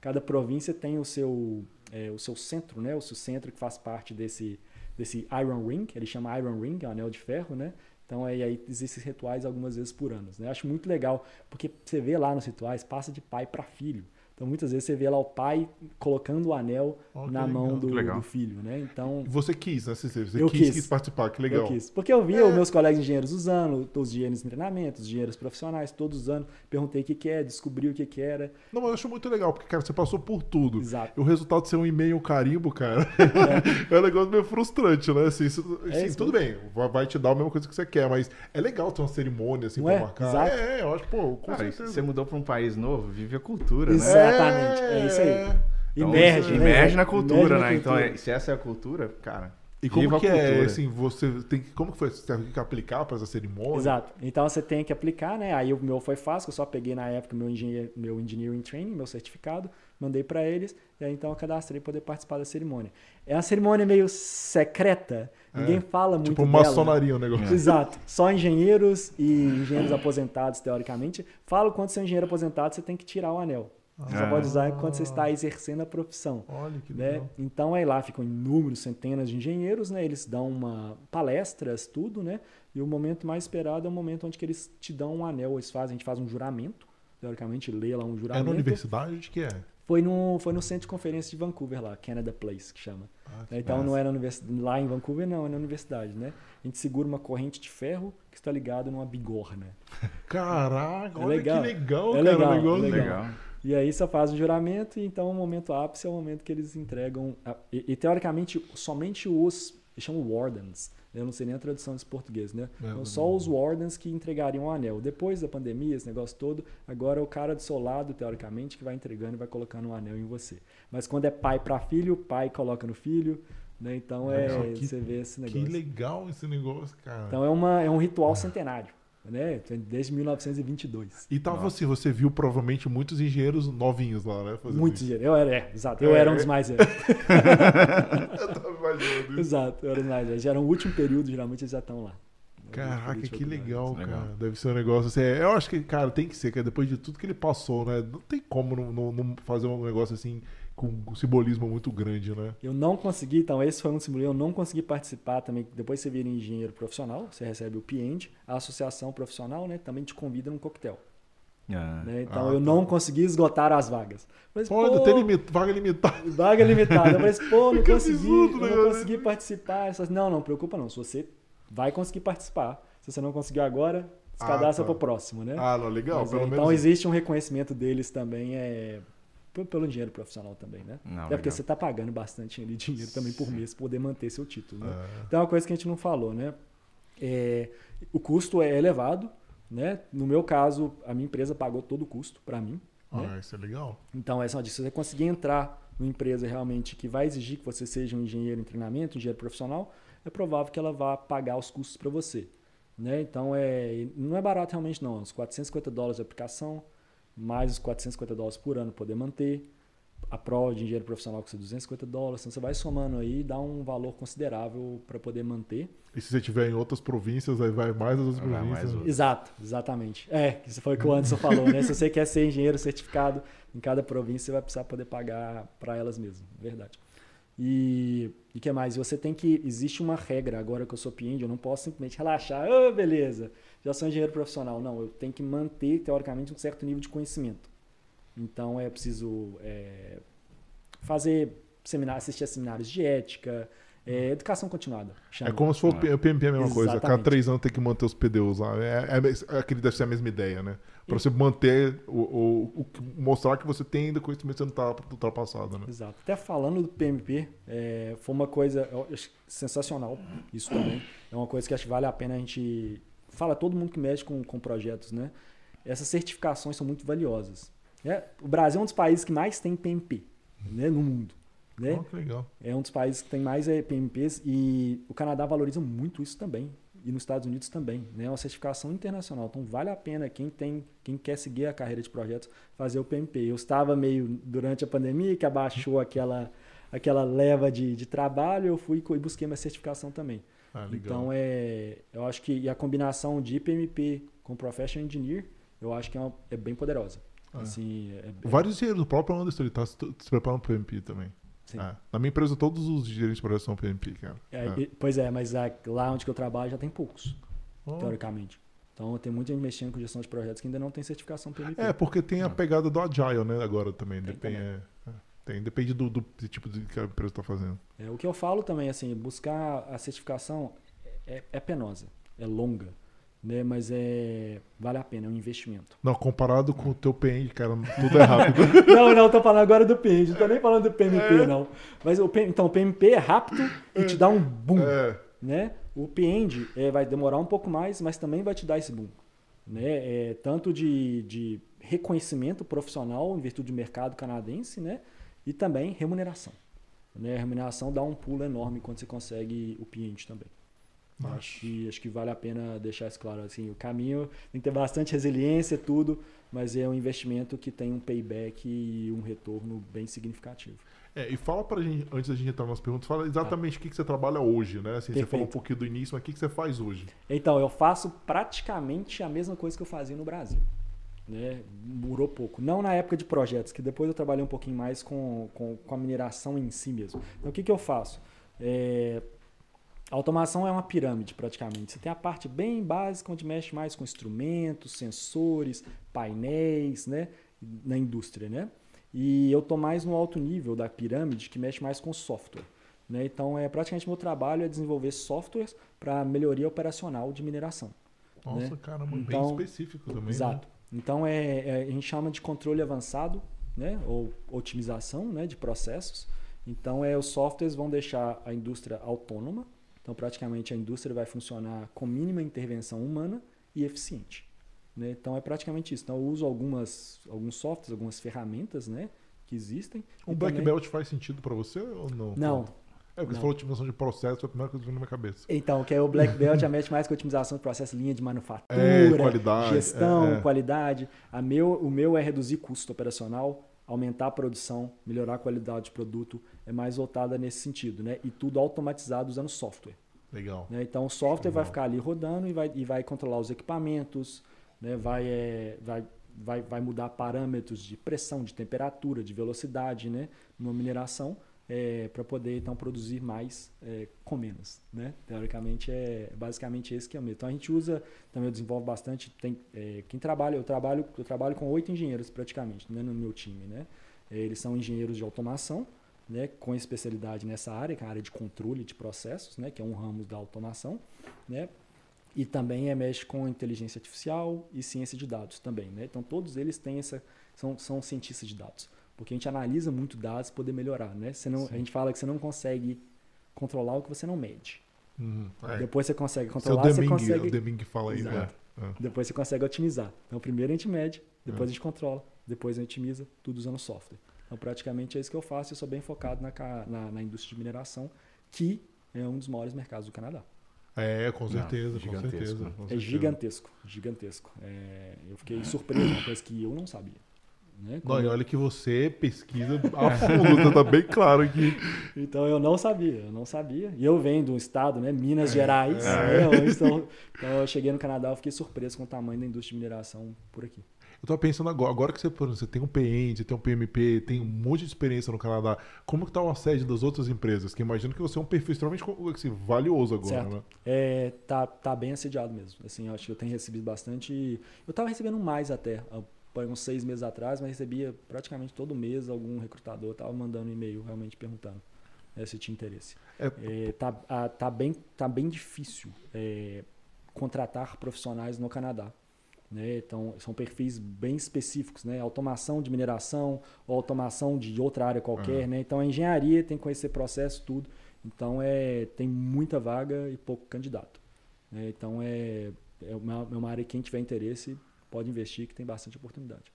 cada província tem o seu, é, o seu centro, né? O seu centro que faz parte desse, desse Iron Ring, ele chama Iron Ring, é anel de ferro, né? Então aí, aí existem rituais algumas vezes por ano. Né? Acho muito legal, porque você vê lá nos rituais, passa de pai para filho. Então muitas vezes você vê lá o pai colocando o anel oh, na mão do, do, filho, né? Então você quis, né? Você, você eu quis, quis, participar, que legal. Eu quis, porque eu via é. os meus colegas engenheiros usando, os engenheiros de treinamento, os engenheiros profissionais, todos usando. Perguntei o que, que é, descobri o que, que era. Não, mas eu acho muito legal porque cara, você passou por tudo. Exato. E o resultado de ser um e-mail um carimbo, cara, é, é um negócio meio frustrante, né? Assim, isso, é assim, tudo bem, vai te dar a mesma coisa que você quer, mas é legal ter uma cerimônia assim para é? marcar. Exato. É, eu acho, pô, com cara, certeza. Você mudou para um país novo, vive a cultura, Exatamente. né? Exatamente. É isso aí. É. Então, imerge, né? imerge na cultura, imerge né? Na então, cultura. se essa é a cultura, cara. E como que é, assim, você tem como que foi? Você teve que aplicar para essa cerimônia? Exato. Então você tem que aplicar, né? Aí o meu foi fácil, eu só peguei na época meu, engineer, meu engineering training, meu certificado, mandei para eles, e aí então eu cadastrei poder participar da cerimônia. É uma cerimônia meio secreta, é, ninguém fala muito tipo dela. Tipo maçonaria o negócio. Exato. Só engenheiros e engenheiros aposentados, teoricamente, falam quando você é um engenheiro aposentado, você tem que tirar o anel. Você só pode usar quando você está exercendo a profissão. Olha que né? legal. Então aí lá ficam inúmeros, centenas de engenheiros, né? Eles dão uma palestras, tudo, né? E o momento mais esperado é o momento onde que eles te dão um anel, eles fazem, a gente faz um juramento, teoricamente lê lá um É juramento. na universidade de que é? Foi no, foi no centro de conferência de Vancouver lá, Canada Place, que chama. Ah, que Então não massa. é na universidade, lá em Vancouver não, é na universidade, né? A gente segura uma corrente de ferro que está ligado numa bigorna. Caraca, É olha legal. que legal, É cara. legal, negócio. é Legal. E aí só faz o juramento, e então o momento ápice é o momento que eles entregam. a- e, e, teoricamente, somente os. Eles chamam wardens. Eu não sei nem a tradução desse português, né? É, Então, só os wardens que entregariam o anel. Depois da pandemia, esse negócio todo, agora é o cara do seu lado, teoricamente, que vai entregando e vai colocando um anel em você. Mas quando é pai para filho, o pai coloca no filho, né? Então é, Legal, que- você vê esse Que negócio. legal esse negócio, cara. Então é, uma, é um ritual centenário, né? Desde 1922. e tava assim, você viu provavelmente muitos engenheiros novinhos lá, né? fazendo Muito isso. dinheiro. Eu era, é, exato. Eu É, era um é. dos mais velhos. Eu tava imaginando isso. Exato, eu era mais velho. Já era o último período, geralmente eles já estão lá. Caraca, que legal, Legal. cara. Deve ser um negócio assim. é, Eu acho que, cara, tem que ser, cara, depois de tudo que ele passou, né? Não tem como não, não- não fazer um negócio assim com um simbolismo muito grande, né? Eu não consegui, então esse foi um simulador, eu não consegui participar também. Depois você vira engenheiro profissional, você recebe o PIEND, a associação profissional, né, também te convida num coquetel. Ah. né? Então Ah, eu tá. não consegui esgotar as vagas. Mas, Pô, pô, tem limite, vaga limitada. vaga limitada. Eu falei, assim, pô, não Que consegui, absurdo, eu né, não cara? consegui participar. Assim, Não, não, preocupa não. Se você vai conseguir participar, se você não conseguiu agora, se Ah, cadastra tá. para o próximo, né? Ah, não, legal. Mas, pelo então menos. existe um reconhecimento deles também é, pelo dinheiro profissional também, né? Não, Até porque legal. você está pagando bastante ali dinheiro também por mês para poder manter seu título, né? Ah, Então é uma coisa que a gente não falou, né? É, o custo é elevado, né? No meu caso, a minha empresa pagou todo o custo para mim. né? ah, isso é legal. Então, essa disso, se você conseguir entrar numa empresa realmente que vai exigir que você seja um engenheiro em treinamento, um engenheiro profissional, é provável que ela vá pagar os custos para você. Né? Então, é, não é barato realmente não. Os 450 dólares de aplicação, mais os 450 dólares por ano poder manter. A prova de engenheiro profissional custa 250 dólares. Então, você vai somando aí e dá um valor considerável para poder manter. E se você tiver em outras províncias, aí vai mais as outras Vai mais províncias. outras. Exato, exatamente. É, isso foi o que o Anderson falou, né? Se você quer ser engenheiro certificado em cada província, você vai precisar poder pagar para elas mesmo, verdade. E o que mais? Você tem que. Existe uma regra, agora que eu sou PIND, eu não posso simplesmente relaxar, ah, beleza, já sou engenheiro profissional. Não, eu tenho que manter, teoricamente, um certo nível de conhecimento. Então é preciso é, fazer seminários, assistir a seminários de ética, é, educação continuada. chama. É como se for o PMP a mesma coisa. A cada Exatamente. três anos tem que manter os PDUs lá. É, é, é, aquele deve ser a mesma ideia, né? Pra você manter, o, o, o- mostrar que você tem ainda conhecimento que você não tá ultrapassado, né? Exato. Até falando do PMP, é, foi uma coisa sensacional, isso também. É uma coisa que acho que vale a pena a gente. Fala todo mundo que mexe com, com projetos, né? Essas certificações são muito valiosas. né? O Brasil é um dos países que mais tem PMP né, no mundo. Né? Oh, que legal. É um dos países que tem mais é, PMPs e o Canadá valoriza muito isso também. E nos Estados Unidos também. né? É uma certificação internacional. Então vale a pena quem tem, quem quer seguir a carreira de projetos, fazer o PMP. Eu estava meio durante a pandemia que abaixou aquela, aquela leva de, de trabalho, eu fui e busquei minha certificação também. Ah. Então é. Eu acho que a combinação de PMP com Professional Engineer, eu acho que é, uma- é bem poderosa. Ah. Assim, é- é- Vários engenheiros, o próprio Anderson, ele tá se, preparando pro PMP também. sim. É. Na minha empresa, todos os gerentes de projeto são PMP, cara. É, e- Pois é, mas lá onde que eu trabalho já tem poucos. Oh. teoricamente. Então tem muita gente mexendo com gestão de projetos que ainda não tem certificação PMP. É, porque tem a pegada do Agile, né, agora também. Tem Depende, também. é, é. Tem, depende do, do tipo de que a empresa tá fazendo. É, o que eu falo também, assim, buscar a certificação é, é penosa, é longa, né? Mas é vale a pena, é um investimento. Não, comparado com o teu PN, cara, tudo é rápido. não, não, tô falando agora do PIND, não tô nem falando do PMP, É. não. Mas o PM, então o PMP é rápido e te dá um boom, é. né? O PEND é, vai demorar um pouco mais, mas também vai te dar esse boom. Né? É, tanto de, de reconhecimento profissional em virtude do mercado canadense, né? E também remuneração. Né? A remuneração dá um pulo enorme quando você consegue o PIND também. Nossa. Acho que, acho que vale a pena deixar isso claro. Assim, o caminho tem que ter bastante resiliência, tudo, mas é um investimento que tem um payback e um retorno bem significativo. É, e fala pra gente, antes da gente entrar nas perguntas, fala exatamente o que, que você trabalha hoje, né? Assim, você falou um pouquinho do início, mas o que, que você faz hoje? Então, eu faço praticamente a mesma coisa que eu fazia no Brasil. Né? Durou pouco. Não na época de projetos, que depois eu trabalhei um pouquinho mais com, com, com a mineração em si mesmo. Então, o que, que eu faço? É, a automação é uma pirâmide, praticamente. Você tem a parte bem básica, onde mexe mais com instrumentos, sensores, painéis, né? na indústria. Né? E eu estou mais no alto nível da pirâmide, que mexe mais com software. Né? Então, é praticamente meu trabalho é desenvolver softwares para melhoria operacional de mineração. Nossa, né? caramba, então, bem específico também. Né? Exato. Né? Então, é, é, a gente chama de controle avançado, né? ou otimização né? de processos. Então, é, os softwares vão deixar a indústria autônoma. Então, praticamente, a indústria vai funcionar com mínima intervenção humana e eficiente. Né? Então, é praticamente isso. Então, eu uso algumas, alguns softwares, algumas ferramentas né? que existem. O Black também... Belt faz sentido para você ou não? Não, é, porque você falou otimização de processo, foi a primeira coisa que veio na minha cabeça. Então, que é o Black Belt, já mete mais com otimização de processo, linha de manufatura, é, qualidade, gestão, é, é. qualidade. A meu, o meu é reduzir custo operacional, aumentar a produção, melhorar a qualidade de produto, é mais voltada nesse sentido, né? E tudo automatizado usando software. Legal. Né? Então, o software Legal. vai ficar ali rodando e vai, e vai controlar os equipamentos, né? vai, é, vai, vai, vai mudar parâmetros de pressão, de temperatura, de velocidade, né? Numa mineração é, para poder então produzir mais é, com menos, né? Teoricamente é basicamente esse que é o meio. Então a gente usa, também eu desenvolvo bastante. Tem é, quem trabalha, eu trabalho, eu trabalho com oito engenheiros praticamente, né, no meu time, né? É, eles são engenheiros de automação, né, com especialidade nessa área, que é a área de controle de processos, né, que é um ramo da automação, né? E também é mexe com inteligência artificial e ciência de dados também, né? Então todos eles têm essa são, são cientistas de dados. Porque a gente analisa muito dados para poder melhorar, né? Você não, a gente fala que você não consegue controlar o que você não mede. Uhum, é. Depois você consegue controlar, Seu você Deming, consegue... O Deming fala isso, né? É. Depois você consegue otimizar. Então, primeiro a gente mede, depois é. a gente controla, depois a gente otimiza, tudo usando software. Então, praticamente é isso que eu faço. Eu sou bem focado na, na, na indústria de mineração, que é um dos maiores mercados do Canadá. É, com certeza, Não, com certeza. Com é gigantesco, gigantesco. É, eu fiquei surpreso, uma coisa que eu não sabia. Né? Não, e olha que você pesquisa a fundo, tá bem claro aqui. Então eu não sabia, eu não sabia. E eu venho de um estado, né, Minas Gerais, é. né, então, então eu cheguei no Canadá, eu fiquei surpreso com o tamanho da indústria de mineração por aqui. Eu tava pensando agora, agora que você, você tem um PN, você tem um PMP, tem um monte de experiência no Canadá, como que tá o assédio das outras empresas? Que imagino que você é um perfil extremamente assim, valioso agora, certo. né? É, tá, tá bem assediado mesmo. Assim, eu acho que eu tenho recebido bastante. Eu tava recebendo mais até uns seis meses atrás, mas recebia praticamente todo mês algum recrutador estava mandando e-mail realmente perguntando né, se tinha interesse. É, é, tá, a, tá, bem, tá bem difícil é, contratar profissionais no Canadá. Né? Então, são perfis bem específicos, né? automação de mineração ou automação de outra área qualquer. Uhum. Né? Então, a engenharia tem que conhecer processo, tudo. Então, é, tem muita vaga e pouco candidato. Né? Então, é, é uma, é uma área que quem tiver interesse pode investir que tem bastante oportunidade.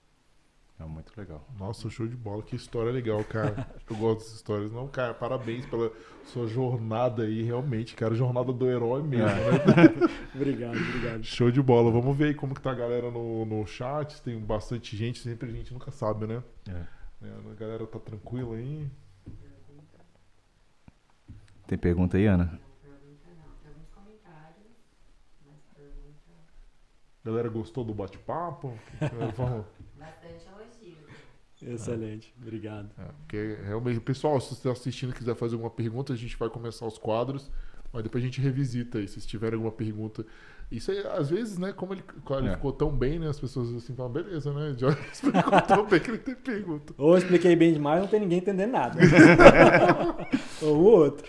É muito legal. Nossa, show de bola. Que história legal, cara. Eu gosto dessas histórias. Não, cara, parabéns pela sua jornada aí, realmente, cara. Jornada do herói mesmo. É. Né? obrigado, obrigado. Show de bola. Vamos ver aí como que tá a galera no, no chat. Tem bastante gente, sempre a gente nunca sabe, né? É. é a galera tá tranquila aí. Tem pergunta aí, Ana? A galera gostou do bate-papo? Bastante elogio. Excelente, obrigado. É, porque realmente, pessoal, se você está assistindo e quiser fazer alguma pergunta, a gente vai começar os quadros, mas depois a gente revisita aí, se tiver alguma pergunta. Isso aí, às vezes, né, como ele, ele é. ficou tão bem, né, as pessoas assim falam, beleza, né, já explicou tão bem que ele tem pergunta. Ou eu expliquei bem demais, não tem ninguém entendendo nada. Ou o outro.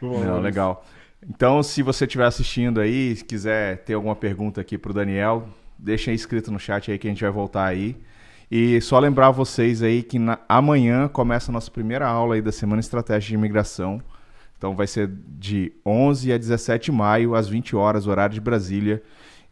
Não, legal. Então, se você estiver assistindo aí, se quiser ter alguma pergunta aqui para o Daniel, deixa aí escrito no chat aí que a gente vai voltar aí. E só lembrar vocês aí que na, amanhã começa a nossa primeira aula aí da Semana Estratégia de Imigração. Então vai ser de 11 a 17 de maio, às 20 horas, horário de Brasília.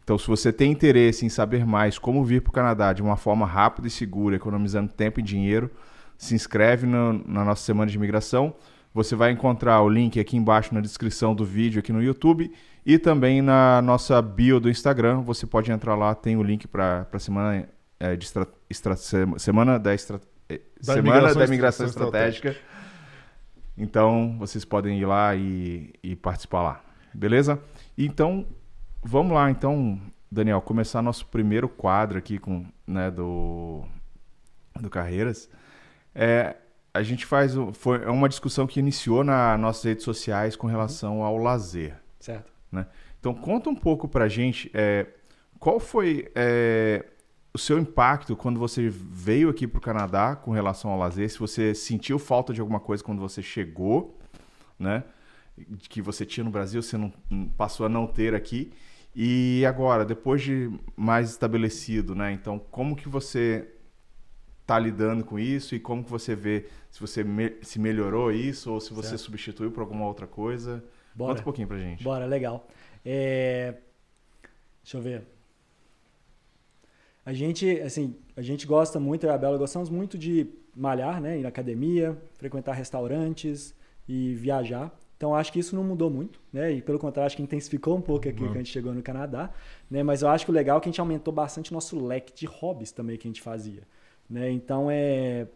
Então, se você tem interesse em saber mais como vir para o Canadá de uma forma rápida e segura, economizando tempo e dinheiro, se inscreve no, na nossa Semana de Imigração. Você vai encontrar o link aqui embaixo na descrição do vídeo aqui no YouTube e também na nossa bio do Instagram. Você pode entrar lá, tem o link para a semana, é, de extra, extra, semana da, extra, é, da semana imigração da imigração estratégica. estratégica. Então vocês podem ir lá e, e participar lá, beleza? Então vamos lá. Então Daniel, começar nosso primeiro quadro aqui com, né, do, do Carreiras. É, a gente faz. Foi é uma discussão que iniciou nas nossas redes sociais com relação ao lazer. Certo. Né? Então, conta um pouco pra gente é, qual foi é, o seu impacto quando você veio aqui para o Canadá com relação ao lazer, se você sentiu falta de alguma coisa quando você chegou, né? Que você tinha no Brasil, você não passou a não ter aqui. E agora, depois de mais estabelecido, né? Então, como que você está lidando com isso e como que você vê se você me, se melhorou isso ou se você certo. substituiu por alguma outra coisa? Bora. Conta um pouquinho pra gente. Bora, legal. É... Deixa eu ver. A gente, assim, a gente gosta muito, eu e a Bela gostamos muito de malhar, né? Ir na academia, frequentar restaurantes e viajar. Então acho que isso não mudou muito, né? E pelo contrário, acho que intensificou um pouco aqui uhum. que a gente chegou no Canadá, né? Mas eu acho que o legal é que a gente aumentou bastante o nosso leque de hobbies também que a gente fazia, né? Então é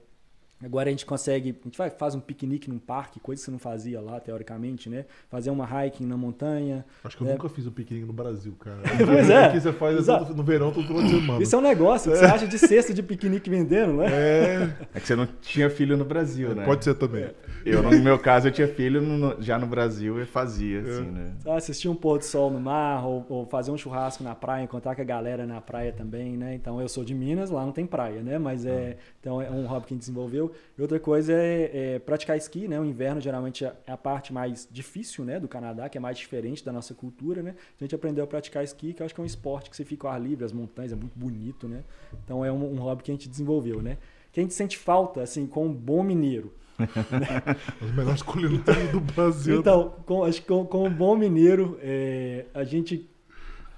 Agora a gente consegue, a gente vai, faz um piquenique num parque, coisa que você não fazia lá, teoricamente, né? Fazer uma hiking na montanha. Acho que eu né? nunca fiz um piquenique no Brasil, cara. pois é. Aqui você faz no verão todo final de semana. Isso é um negócio que você acha de cesta de piquenique vendendo, né? É. É que você não tinha filho no Brasil, né? Pode ser também. É. Eu, no meu caso, eu tinha filho no, já no Brasil e fazia, é. assim, né? Assistir um pôr do sol no mar, ou, ou, fazer um churrasco na praia, encontrar com a galera na praia também, né? Então, eu sou de Minas, lá não tem praia, né? Mas é, ah. então, é um hobby que a gente desenvolveu. E outra coisa é, é praticar esqui, né? O inverno, geralmente, é a parte mais difícil, né? Do Canadá, que é mais diferente da nossa cultura, né? A gente aprendeu a praticar esqui, que eu acho que é um esporte que você fica ao ar livre, as montanhas, é muito bonito, né? Então, é um, um hobby que a gente desenvolveu, né? Que a gente sente falta, assim, com um bom mineiro Os melhores culinários do Brasil. Então, com, acho que com, com um bom mineiro, é, a gente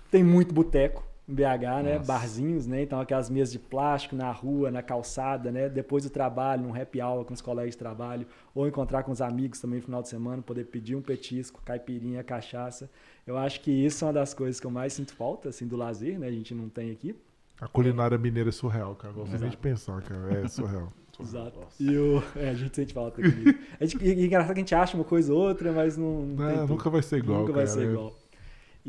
tem muito boteco em BH, né? Nossa. Barzinhos, né? Então, aquelas mesas de plástico na rua, na calçada, né? Depois do trabalho, num happy hour com os colegas de trabalho, ou encontrar com os amigos também no final de semana, poder pedir um petisco, caipirinha, cachaça. Eu acho que isso é uma das coisas que eu mais sinto falta, assim, do lazer, né? A gente não tem aqui. A culinária mineira é surreal, cara. Gosto nem de pensar, cara. É surreal. Exato. E o, é, a gente sente falta aqui. E engraçado que a gente acha uma coisa ou outra, mas não. não é, nunca vai ser igual. Nunca cara. vai ser igual.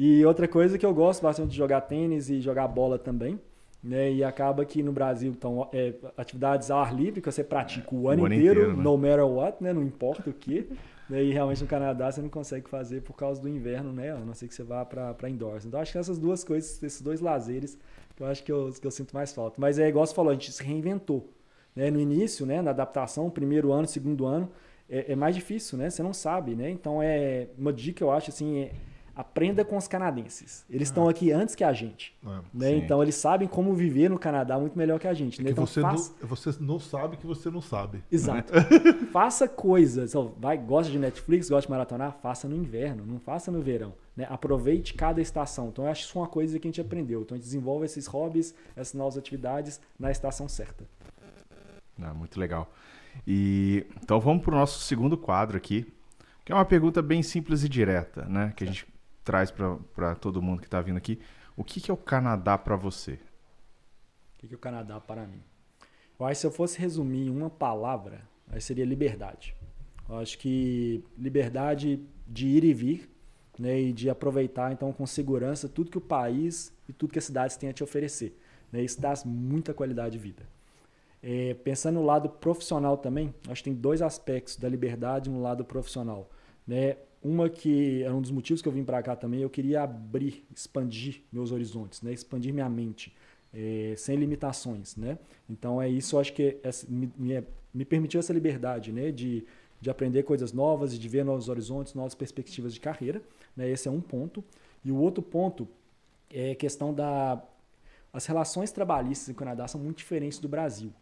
E outra coisa que eu gosto bastante de jogar tênis e jogar bola também. Né? E acaba que no Brasil, então, é, atividades ao ar livre que você pratica o ano, o ano inteiro, inteiro né? no matter what, né? não importa o que. Né? E realmente no Canadá você não consegue fazer por causa do inverno, né? A não ser que você vá para indoors. Então acho que essas duas coisas, esses dois lazeres, que eu acho que eu, que eu sinto mais falta. Mas é igual você falou, a gente se reinventou. Né? No início, né, na adaptação, primeiro ano, segundo ano, é, é, mais difícil, né? Você não sabe, né? Então é uma dica eu acho assim, é, aprenda com os canadenses. Eles estão ah. aqui antes que a gente, ah, né? Então eles sabem como viver no Canadá muito melhor que a gente. Né? É então, você, não, você não sabe que você não sabe. Exato. faça coisas. Vai, gosta de Netflix, gosta de maratonar, faça no inverno, não faça no verão. Né? Aproveite cada estação. Então eu acho isso uma coisa que a gente aprendeu. Então a gente desenvolve esses hobbies, essas novas atividades na estação certa. Ah, muito legal. E então vamos para o nosso segundo quadro aqui, que é uma pergunta bem simples e direta, né? Que a gente traz para todo mundo que está vindo aqui. O que, que é o Canadá para você? O que, que é o Canadá para mim? Eu acho que se eu fosse resumir em uma palavra, aí seria liberdade. Eu acho que liberdade de ir e vir, né, e de aproveitar então com segurança tudo que o país e tudo que as cidades têm a te oferecer. Né? Isso dá muita qualidade de vida. É, pensando no lado profissional também, acho que tem dois aspectos da liberdade no lado profissional. Né? Uma que é um dos motivos que eu vim para cá também, eu queria abrir, expandir meus horizontes, né? expandir minha mente, é, sem limitações. Né? Então é isso, eu acho que me, me, me permitiu essa liberdade né? de, de aprender coisas novas e de ver novos horizontes, novas perspectivas de carreira. Né? Esse é um ponto. E o outro ponto é a questão da... As relações trabalhistas no Canadá são muito diferentes do Brasil.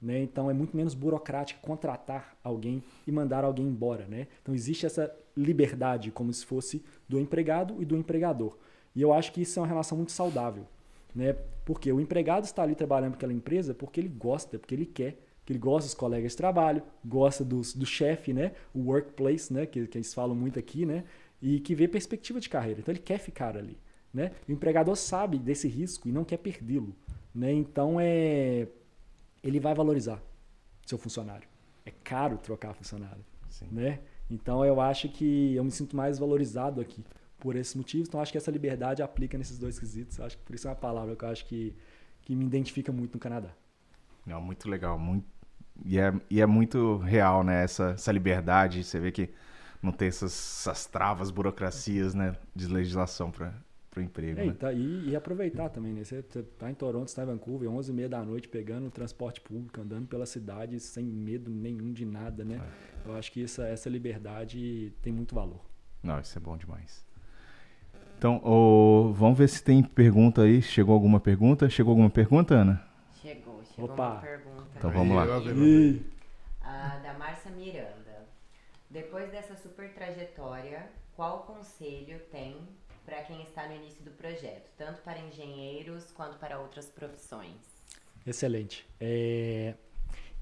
Né? Então é muito menos burocrático contratar alguém e mandar alguém embora. Né? Então existe essa liberdade como se fosse do empregado e do empregador. E eu acho que isso é uma relação muito saudável. Né? Porque o empregado está ali trabalhando para aquela empresa porque ele gosta, porque ele quer, que ele gosta dos colegas de trabalho, gosta dos, do chefe, né? o workplace, né? que, que eles falam muito aqui, né? e que vê perspectiva de carreira. Então ele quer ficar ali. Né? o empregador sabe desse risco e não quer perdê-lo. Né? Então é ele vai valorizar seu funcionário. É caro trocar funcionário, Sim. né? Então eu acho que eu me sinto mais valorizado aqui por esses motivos. Então, acho que essa liberdade aplica nesses dois quesitos. Acho que por isso é uma palavra que eu acho que, que me identifica muito no Canadá. Não, muito legal, muito e é, e é muito real, né? Essa, essa liberdade, você vê que não tem essas, essas travas, burocracias, né? De legislação para o emprego. É, né? e, tá- e- e aproveitar também, né? Você você tá em Toronto, você tá em Vancouver, 11 e meia da noite, pegando o transporte público, andando pela cidade sem medo nenhum de nada, né? É. Eu acho que essa, essa liberdade tem muito valor. Não, isso é bom demais. Então, ô, vamos ver se tem pergunta aí. Chegou alguma pergunta? Chegou alguma pergunta, Ana? Chegou, chegou Opa. uma pergunta. Então vamos lá. E... Ah, da Márcia Miranda. Depois dessa super trajetória, qual conselho tem para quem está no início do projeto, tanto para engenheiros quanto para outras profissões? Excelente. É,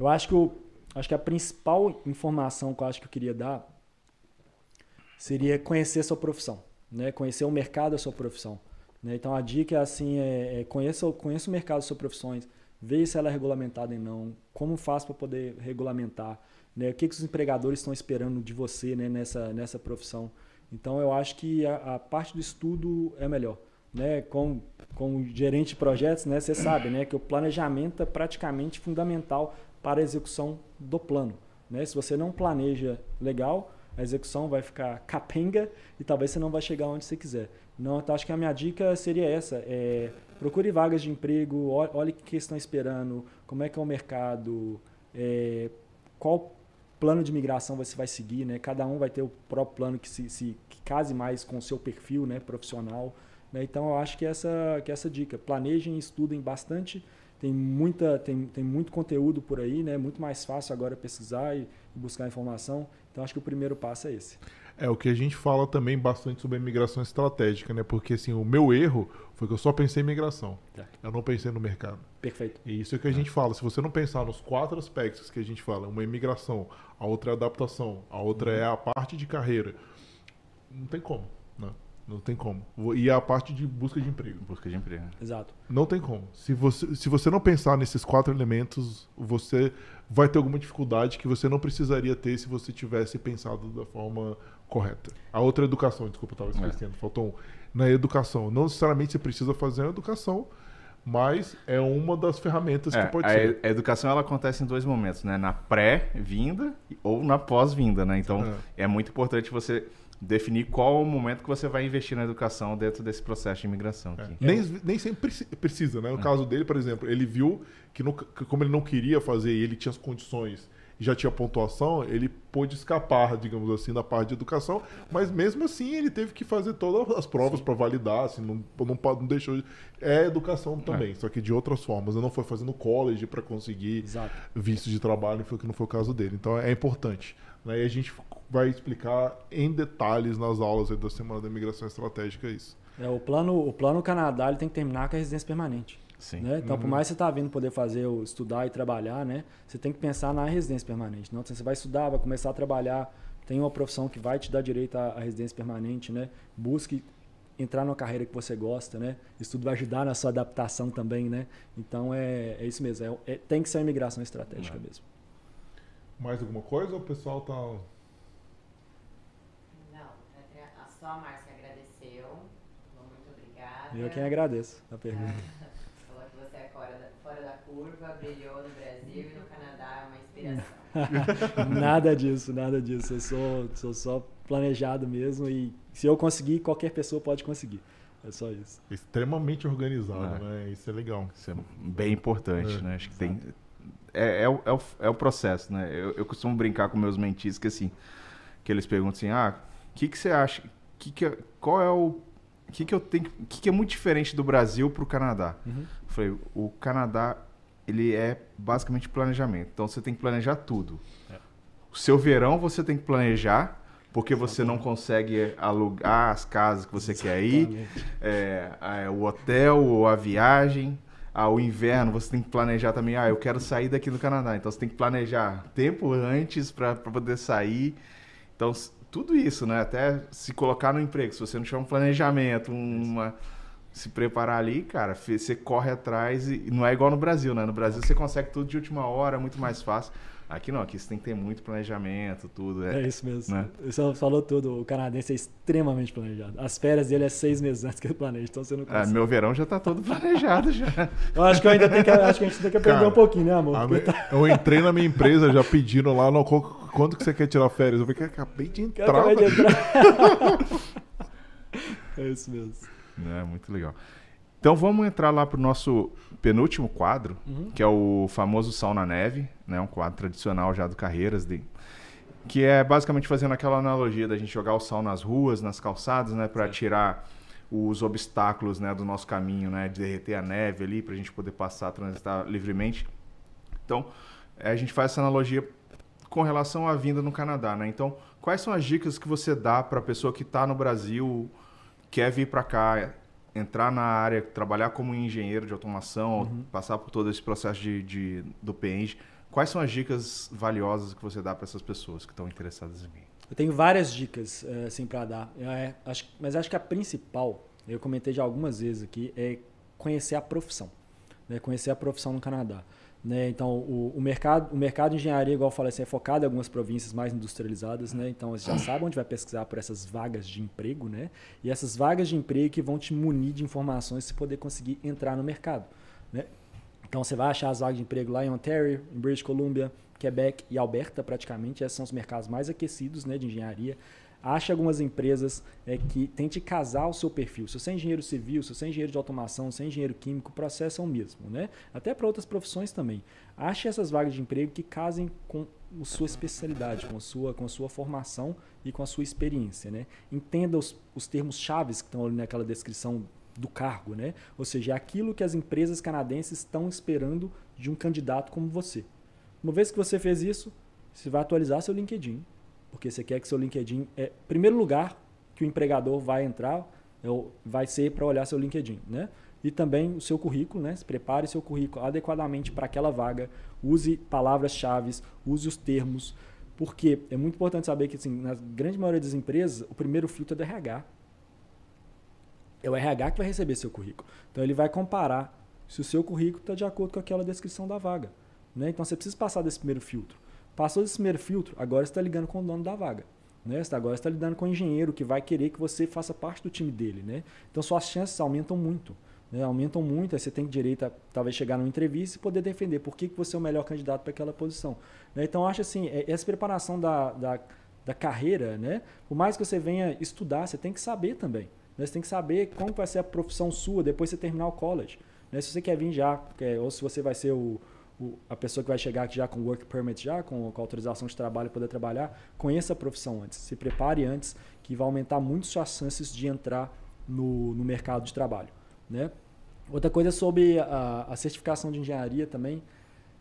eu acho que, acho que a principal informação que eu acho que eu queria dar seria conhecer a sua profissão, né? Conhecer o mercado da sua profissão. né? Então a dica é assim, é, é conheça, conheça o mercado das suas profissões, veja se ela é regulamentada ou não, como faz para poder regulamentar, né? O que, que os empregadores estão esperando de você, né? Nessa nessa profissão. Então eu acho que a, a parte do estudo é melhor, né? Com como gerente de projetos, né? Você sabe, né? Que o planejamento é praticamente fundamental para a execução do plano, né? Se você não planeja legal, a execução vai ficar capenga e talvez você não vai chegar onde você quiser. Então acho que a minha dica seria essa: é, procure vagas de emprego, ol- olhe o que estão esperando, como é que é o mercado, é, qual plano de migração você vai seguir, né? Cada um vai ter o próprio plano que se, se case mais com o seu perfil, né, profissional. né? Então eu acho que essa que essa dica, planejem, estudem bastante. Tem muita tem, tem muito conteúdo por aí, né? Muito mais fácil agora pesquisar e, buscar informação. Então acho que o primeiro passo é esse. É o que a gente fala também bastante sobre a imigração estratégica, né? Porque assim, o meu erro foi que eu só pensei em migração. Tá. Eu não pensei no mercado. Perfeito. E isso é que a gente fala. Se você não pensar nos quatro aspectos que a gente fala, uma é imigração, a outra é adaptação, a outra é a parte de carreira, não tem como, né? Não tem como. E a parte de busca de emprego. Busca de emprego. Exato. Não tem como. Se você, se você não pensar nesses quatro elementos, você vai ter alguma dificuldade que você não precisaria ter se você tivesse pensado da forma correta. A outra é educação, desculpa, eu estava esquecendo, faltou um. Na educação. Não necessariamente você precisa fazer uma educação, mas é uma das ferramentas É, que pode a, ser. a educação ela acontece em dois momentos, né? Na pré-vinda ou na pós-vinda, né? Então é. muito importante você definir qual é o momento que você vai investir na educação dentro desse processo de imigração. É. Nem, nem sempre preci- precisa, né? No caso dele, por exemplo, ele viu que, no- que como ele não queria fazer e ele tinha as condições e já tinha pontuação, ele pôde escapar, digamos assim, da parte de educação, mas mesmo assim ele teve que fazer todas as provas para validar, assim, não, não, não deixou. É educação também, só que de outras formas. Ele não foi fazendo college para conseguir Exato. visto de trabalho, que não foi o caso dele. Então é importante. Né? E a gente vai explicar em detalhes nas aulas aí da Semana da Imigração Estratégica isso. É, o plano o plano Canadá ele tem que terminar com a residência permanente. Sim. Né? Então, Uhum. por mais que você tá vindo poder fazer, o- estudar e trabalhar, né? Você tem que pensar na residência permanente. Não, você vai estudar, vai começar a trabalhar, tem uma profissão que vai te dar direito à, à residência permanente, né? Busque entrar numa carreira que você gosta, né? Isso tudo vai ajudar na sua adaptação também, né? Então é, é isso mesmo. É, é- tem que ser uma imigração estratégica mesmo. Mais alguma coisa ou o pessoal tá. Não, a- só a Márcia agradeceu. Muito obrigada. Eu quem agradeço a pergunta. Falou que você é fora da, fora da curva, brilhou no Brasil e no Canadá, é uma inspiração. nada disso, nada disso. Eu sou, sou só planejado mesmo e se eu conseguir, qualquer pessoa pode conseguir. É só isso. Extremamente organizado, É. né? Isso é legal. Isso é bem importante, É, né? Acho que tem. É, é, o, é, o, é o processo, né? Eu, eu costumo brincar com meus mentis que assim, que eles perguntam assim, ah, o que, que você acha? Que que, é- qual é o. O que, que eu tenho. O que, que é muito diferente do Brasil para o Canadá? Uhum. Eu falei, o Canadá, ele é basicamente planejamento. Então você tem que planejar tudo. O seu verão você tem que planejar, porque você não consegue alugar as casas que você quer ir Exatamente. é, é, o hotel ou a viagem. Ah, o inverno você tem que planejar também. Ah, eu quero sair daqui do Canadá. Então você tem que planejar tempo antes para poder sair. Então, tudo isso, né? Até se colocar no emprego. Se você não tiver um planejamento, uma. Se preparar ali, cara, você corre atrás e não é igual no Brasil, né? No Brasil você consegue tudo de última hora, muito mais fácil. Aqui não, aqui você tem que ter muito planejamento, tudo. É, é isso mesmo. Né? Você falou tudo. O canadense é extremamente planejado. As férias dele é seis meses antes que ele planeja, então você não consegue. Ah, meu verão já está todo planejado já. eu acho que eu ainda tenho que, acho que a gente tem que aprender Cara, um pouquinho, né, amor? Me, tá- eu entrei na minha empresa já pedindo lá, no, quanto que você quer tirar férias? Eu falei que acabei de entrar. acabei de entrar. é isso mesmo. É, muito legal. Então vamos entrar lá para o nosso penúltimo quadro, uhum. que é o famoso Sal na Neve, né? um quadro tradicional já do Carreiras, de... que é basicamente fazendo aquela analogia da gente jogar o sal nas ruas, nas calçadas, né? para tirar os obstáculos né, do nosso caminho, né? de derreter a neve ali, para a gente poder passar, transitar livremente. Então, a gente faz essa analogia com relação à vinda no Canadá. Né? Então, quais são as dicas que você dá para a pessoa que está no Brasil, quer vir para cá, entrar na área, trabalhar como engenheiro de automação, uhum. passar por todo esse processo de, de, do PENG, quais são as dicas valiosas que você dá para essas pessoas que estão interessadas em mim? Eu tenho várias dicas eh, assim para dar, é, acho, mas acho que a principal, eu comentei já algumas vezes aqui, é conhecer a profissão, né? conhecer a profissão no Canadá. Né? Então, o, o, mercado, o mercado de engenharia, igual eu falei, assim, é focado em algumas províncias mais industrializadas. Né? Então, você já sabe onde vai pesquisar por essas vagas de emprego. Né? E essas vagas de emprego que vão te munir de informações para poder conseguir entrar no mercado. Né? Então, você vai achar as vagas de emprego lá em Ontario, em British Columbia, Quebec e Alberta, praticamente. Esses são os mercados mais aquecidos né, de engenharia ache algumas empresas é, que tente casar o seu perfil. Se você é engenheiro civil, se você é engenheiro de automação, se é engenheiro químico, o processo é o mesmo, né? Até para outras profissões também. Ache essas vagas de emprego que casem com a sua especialidade, com a sua, com a sua formação e com a sua experiência, né? Entenda os, os termos chaves que estão ali naquela descrição do cargo, né? Ou seja, é aquilo que as empresas canadenses estão esperando de um candidato como você. Uma vez que você fez isso, você vai atualizar seu LinkedIn, porque você quer que seu LinkedIn é primeiro lugar que o empregador vai entrar, é vai ser para olhar seu LinkedIn, né? E também o seu currículo, né? Prepare seu currículo adequadamente para aquela vaga, use palavras-chave, use os termos, porque é muito importante saber que assim, na grande maioria das empresas, o primeiro filtro é do RH. É o RH que vai receber seu currículo. Então ele vai comparar se o seu currículo está de acordo com aquela descrição da vaga. Né? Então você precisa passar desse primeiro filtro. Passou esse primeiro filtro, agora você está ligando com o dono da vaga. Né? Você tá, agora está lidando com o engenheiro que vai querer que você faça parte do time dele. Né? Então suas chances aumentam muito. Né? Aumentam muito, aí você tem direito a talvez chegar numa entrevista e poder defender por que, que você é o melhor candidato para aquela posição. Né? Então acho assim, é, essa preparação da, da, da, carreira, né? por mais que você venha estudar, você tem que saber também. Né? Você tem que saber como vai ser a profissão sua depois de você terminar o college. Né? Se você quer vir já, ou se você vai ser o o, a pessoa que vai chegar aqui já com work permit, já com, com autorização de trabalho poder trabalhar, conheça a profissão antes, se prepare antes, que vai aumentar muito suas chances de entrar no, no mercado de trabalho. Né? Outra coisa sobre a, a certificação de engenharia também,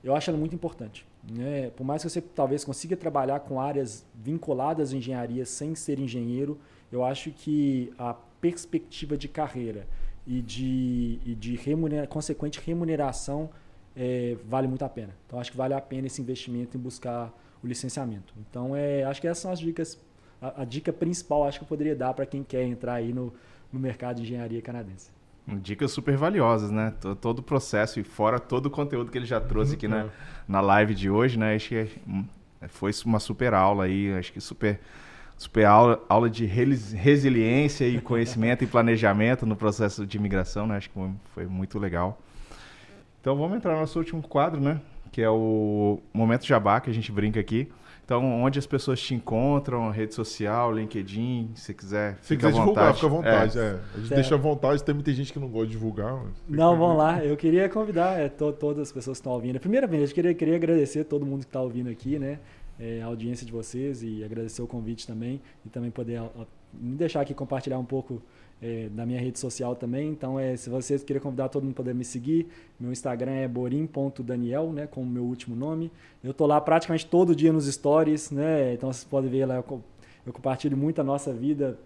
eu acho ela muito importante. Né? Por mais que você talvez consiga trabalhar com áreas vinculadas à engenharia sem ser engenheiro, eu acho que a perspectiva de carreira e de, e de remunera, consequente remuneração é, vale muito a pena. Então acho que vale a pena esse investimento em buscar o licenciamento. Então é, acho que essas são as dicas. A, a dica principal acho que eu poderia dar para quem quer entrar aí no, no mercado de engenharia canadense. Dicas super valiosas, né? Todo o processo e fora todo o conteúdo que ele já trouxe aqui na, na live de hoje, né? Acho que hum, foi uma super aula aí, acho que super, super aula, aula de resiliência e conhecimento e planejamento no processo de imigração, né? Acho que foi muito legal. Então vamos entrar no nosso último quadro, né? Que é o Momento Jabá, que a gente brinca aqui. Então, onde as pessoas te encontram, rede social, LinkedIn, se quiser. Se quiser divulgar, fica à vontade. É. É. A gente deixa à vontade, tem muita gente que não gosta de divulgar. Não, vamos lá. Eu queria convidar é, to todas as pessoas que estão ouvindo. Primeiramente, eu queria, queria agradecer a todo mundo que está ouvindo aqui, né? É, a audiência de vocês e agradecer o convite também. E também poder a, a, me deixar aqui compartilhar um pouco é, da minha rede social também. Então, é, se vocês querem convidar todo mundo para me seguir, meu Instagram é borim.daniel, né, com o meu último nome. Eu tô lá praticamente todo dia nos stories, né? Então vocês podem ver lá, eu, eu compartilho muito a nossa vida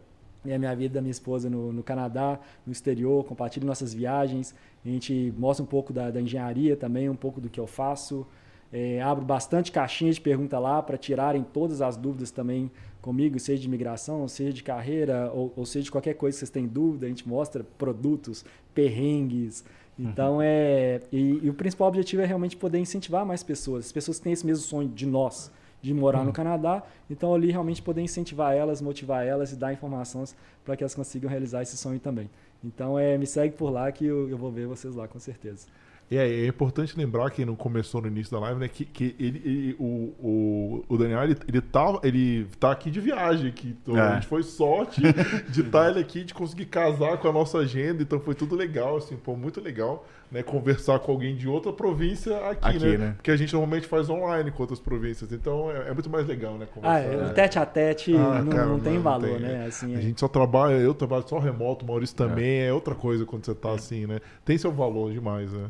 e a minha vida da minha esposa no, no, Canadá, no exterior, compartilho nossas viagens. A gente mostra um pouco da, da engenharia também, um pouco do que eu faço. É, abro bastante caixinhas de pergunta lá para tirarem todas as dúvidas também comigo, seja de imigração, seja de carreira, ou, ou seja de qualquer coisa que vocês têm dúvida. A gente mostra produtos, perrengues, Então, é. E, e, o principal objetivo é realmente poder incentivar mais pessoas. As pessoas que têm esse mesmo sonho de nós, de morar uhum. no Canadá. Então, ali realmente poder incentivar elas, motivar elas e dar informações para que elas consigam realizar esse sonho também. Então, é, me segue por lá que eu, eu vou ver vocês lá com certeza. É, é importante lembrar, quem não começou no início da live, né, que, que ele, ele o, o, o, Daniel, ele, ele, tá, ele tá aqui de viagem. Aqui, então, é. A gente foi sorte de estar ele aqui, de conseguir casar com a nossa agenda, então foi tudo legal, assim, pô, muito legal, né, conversar com alguém de outra província aqui, aqui né? né? Porque a gente normalmente faz online com outras províncias, então é, é muito mais legal, né, conversar. Ah, é, o tete a tete ah, não, cara, não, tem não, valor, tem, né? Assim, a gente só trabalha, eu trabalho só remoto, o Maurício também, é, outra coisa quando você tá assim, né? Tem seu valor demais, né?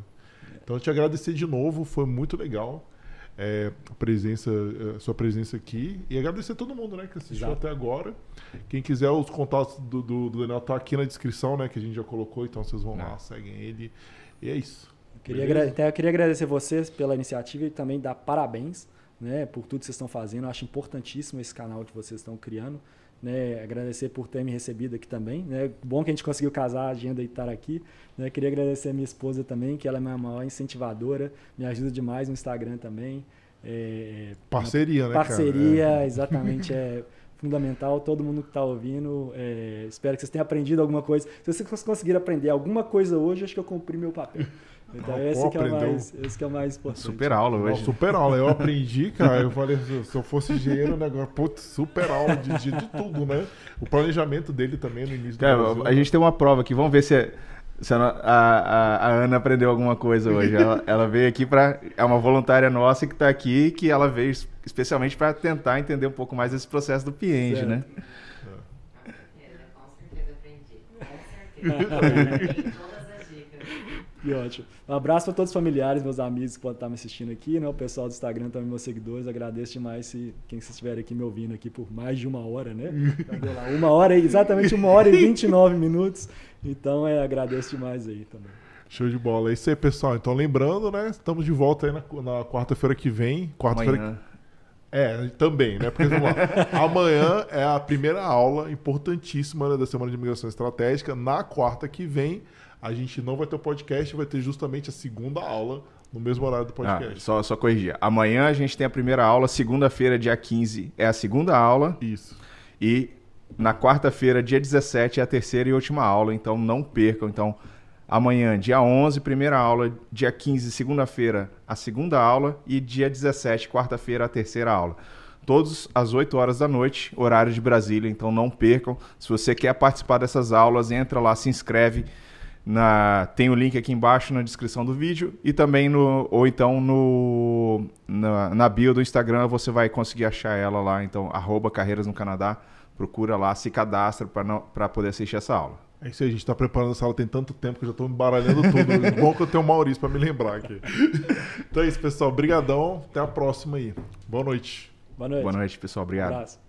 Então, te agradecer de novo, foi muito legal é, a presença, a sua presença aqui. E agradecer a todo mundo né, que assistiu Exato. até agora. Quem quiser, os contatos do, do, do Daniel tá aqui na descrição, né? Que a gente já colocou, então vocês vão lá, seguem ele. E é isso. Eu queria, até, eu queria agradecer vocês pela iniciativa e também dar parabéns né, por tudo que vocês estão fazendo. Eu acho importantíssimo esse canal que vocês estão criando. Né, agradecer por ter me recebido aqui também. Né? Bom que a gente conseguiu casar a agenda e estar aqui. Né? Queria agradecer a minha esposa também, que ela é minha maior incentivadora, me ajuda demais no Instagram também. É, parceria, né? Parceria, cara? É. exatamente. É fundamental. Todo mundo que está ouvindo, é, espero que vocês tenham aprendido alguma coisa. Se vocês conseguirem aprender alguma coisa hoje, acho que eu cumpri meu papel. Então, ah, esse, pô, que é mais, esse que é o mais importante. Super aula hoje. Não, super aula. Eu aprendi, cara. Eu falei, se eu fosse engenheiro, né, agora, putz, super aula de, de, de, tudo, né? O planejamento dele também no início cara, do Brasil, A gente tem uma prova aqui. Vamos ver se, é, se a, a, a, Ana aprendeu alguma coisa hoje. Ela, ela veio aqui para. É uma voluntária nossa que está aqui, que ela veio especialmente para tentar entender um pouco mais esse processo do Pienge, né? Com certeza aprendi. Com certeza. Que ótimo. Um abraço para todos os familiares, meus amigos que podem estar me assistindo aqui, né? O pessoal do Instagram também, meus seguidores. Agradeço demais se quem estiver aqui me ouvindo aqui por mais de uma hora, né? Lá, uma hora, exatamente uma hora e 29 minutos. Então, é, agradeço demais aí também. Show de bola. É isso aí, pessoal. Então, lembrando, né? Estamos de volta aí na, na quarta-feira que vem. Quarta-feira. É, também, né? Porque vamos lá. Amanhã é a primeira aula importantíssima né, da Semana de Imigração Estratégica. Na quarta que vem, a gente não vai ter o podcast, vai ter justamente a segunda aula no mesmo horário do ah, podcast. Ah, só, só corrigir. Amanhã a gente tem a primeira aula, segunda-feira, dia 15, é a segunda aula. Isso. E na quarta-feira, dia 17, é a terceira e última aula, então não percam. Então, amanhã, dia 11, primeira aula, dia 15, segunda-feira, a segunda aula e dia 17, quarta-feira, a terceira aula. Todos às 8 horas da noite, horário de Brasília, então não percam. Se você quer participar dessas aulas, entra lá, se inscreve na, tem o link aqui embaixo na descrição do vídeo e também no ou então no na, na bio do Instagram você vai conseguir achar ela lá, então arroba Carreiras no Canadá, procura lá, se cadastra para poder assistir essa aula. É isso aí, a gente está preparando essa aula tem tanto tempo que eu já estou embaralhando tudo. É bom que eu tenho o Maurício para me lembrar aqui. Então é isso, pessoal. Obrigadão. Até a próxima aí. Boa noite. Boa noite. Boa noite, pessoal. Obrigado. Um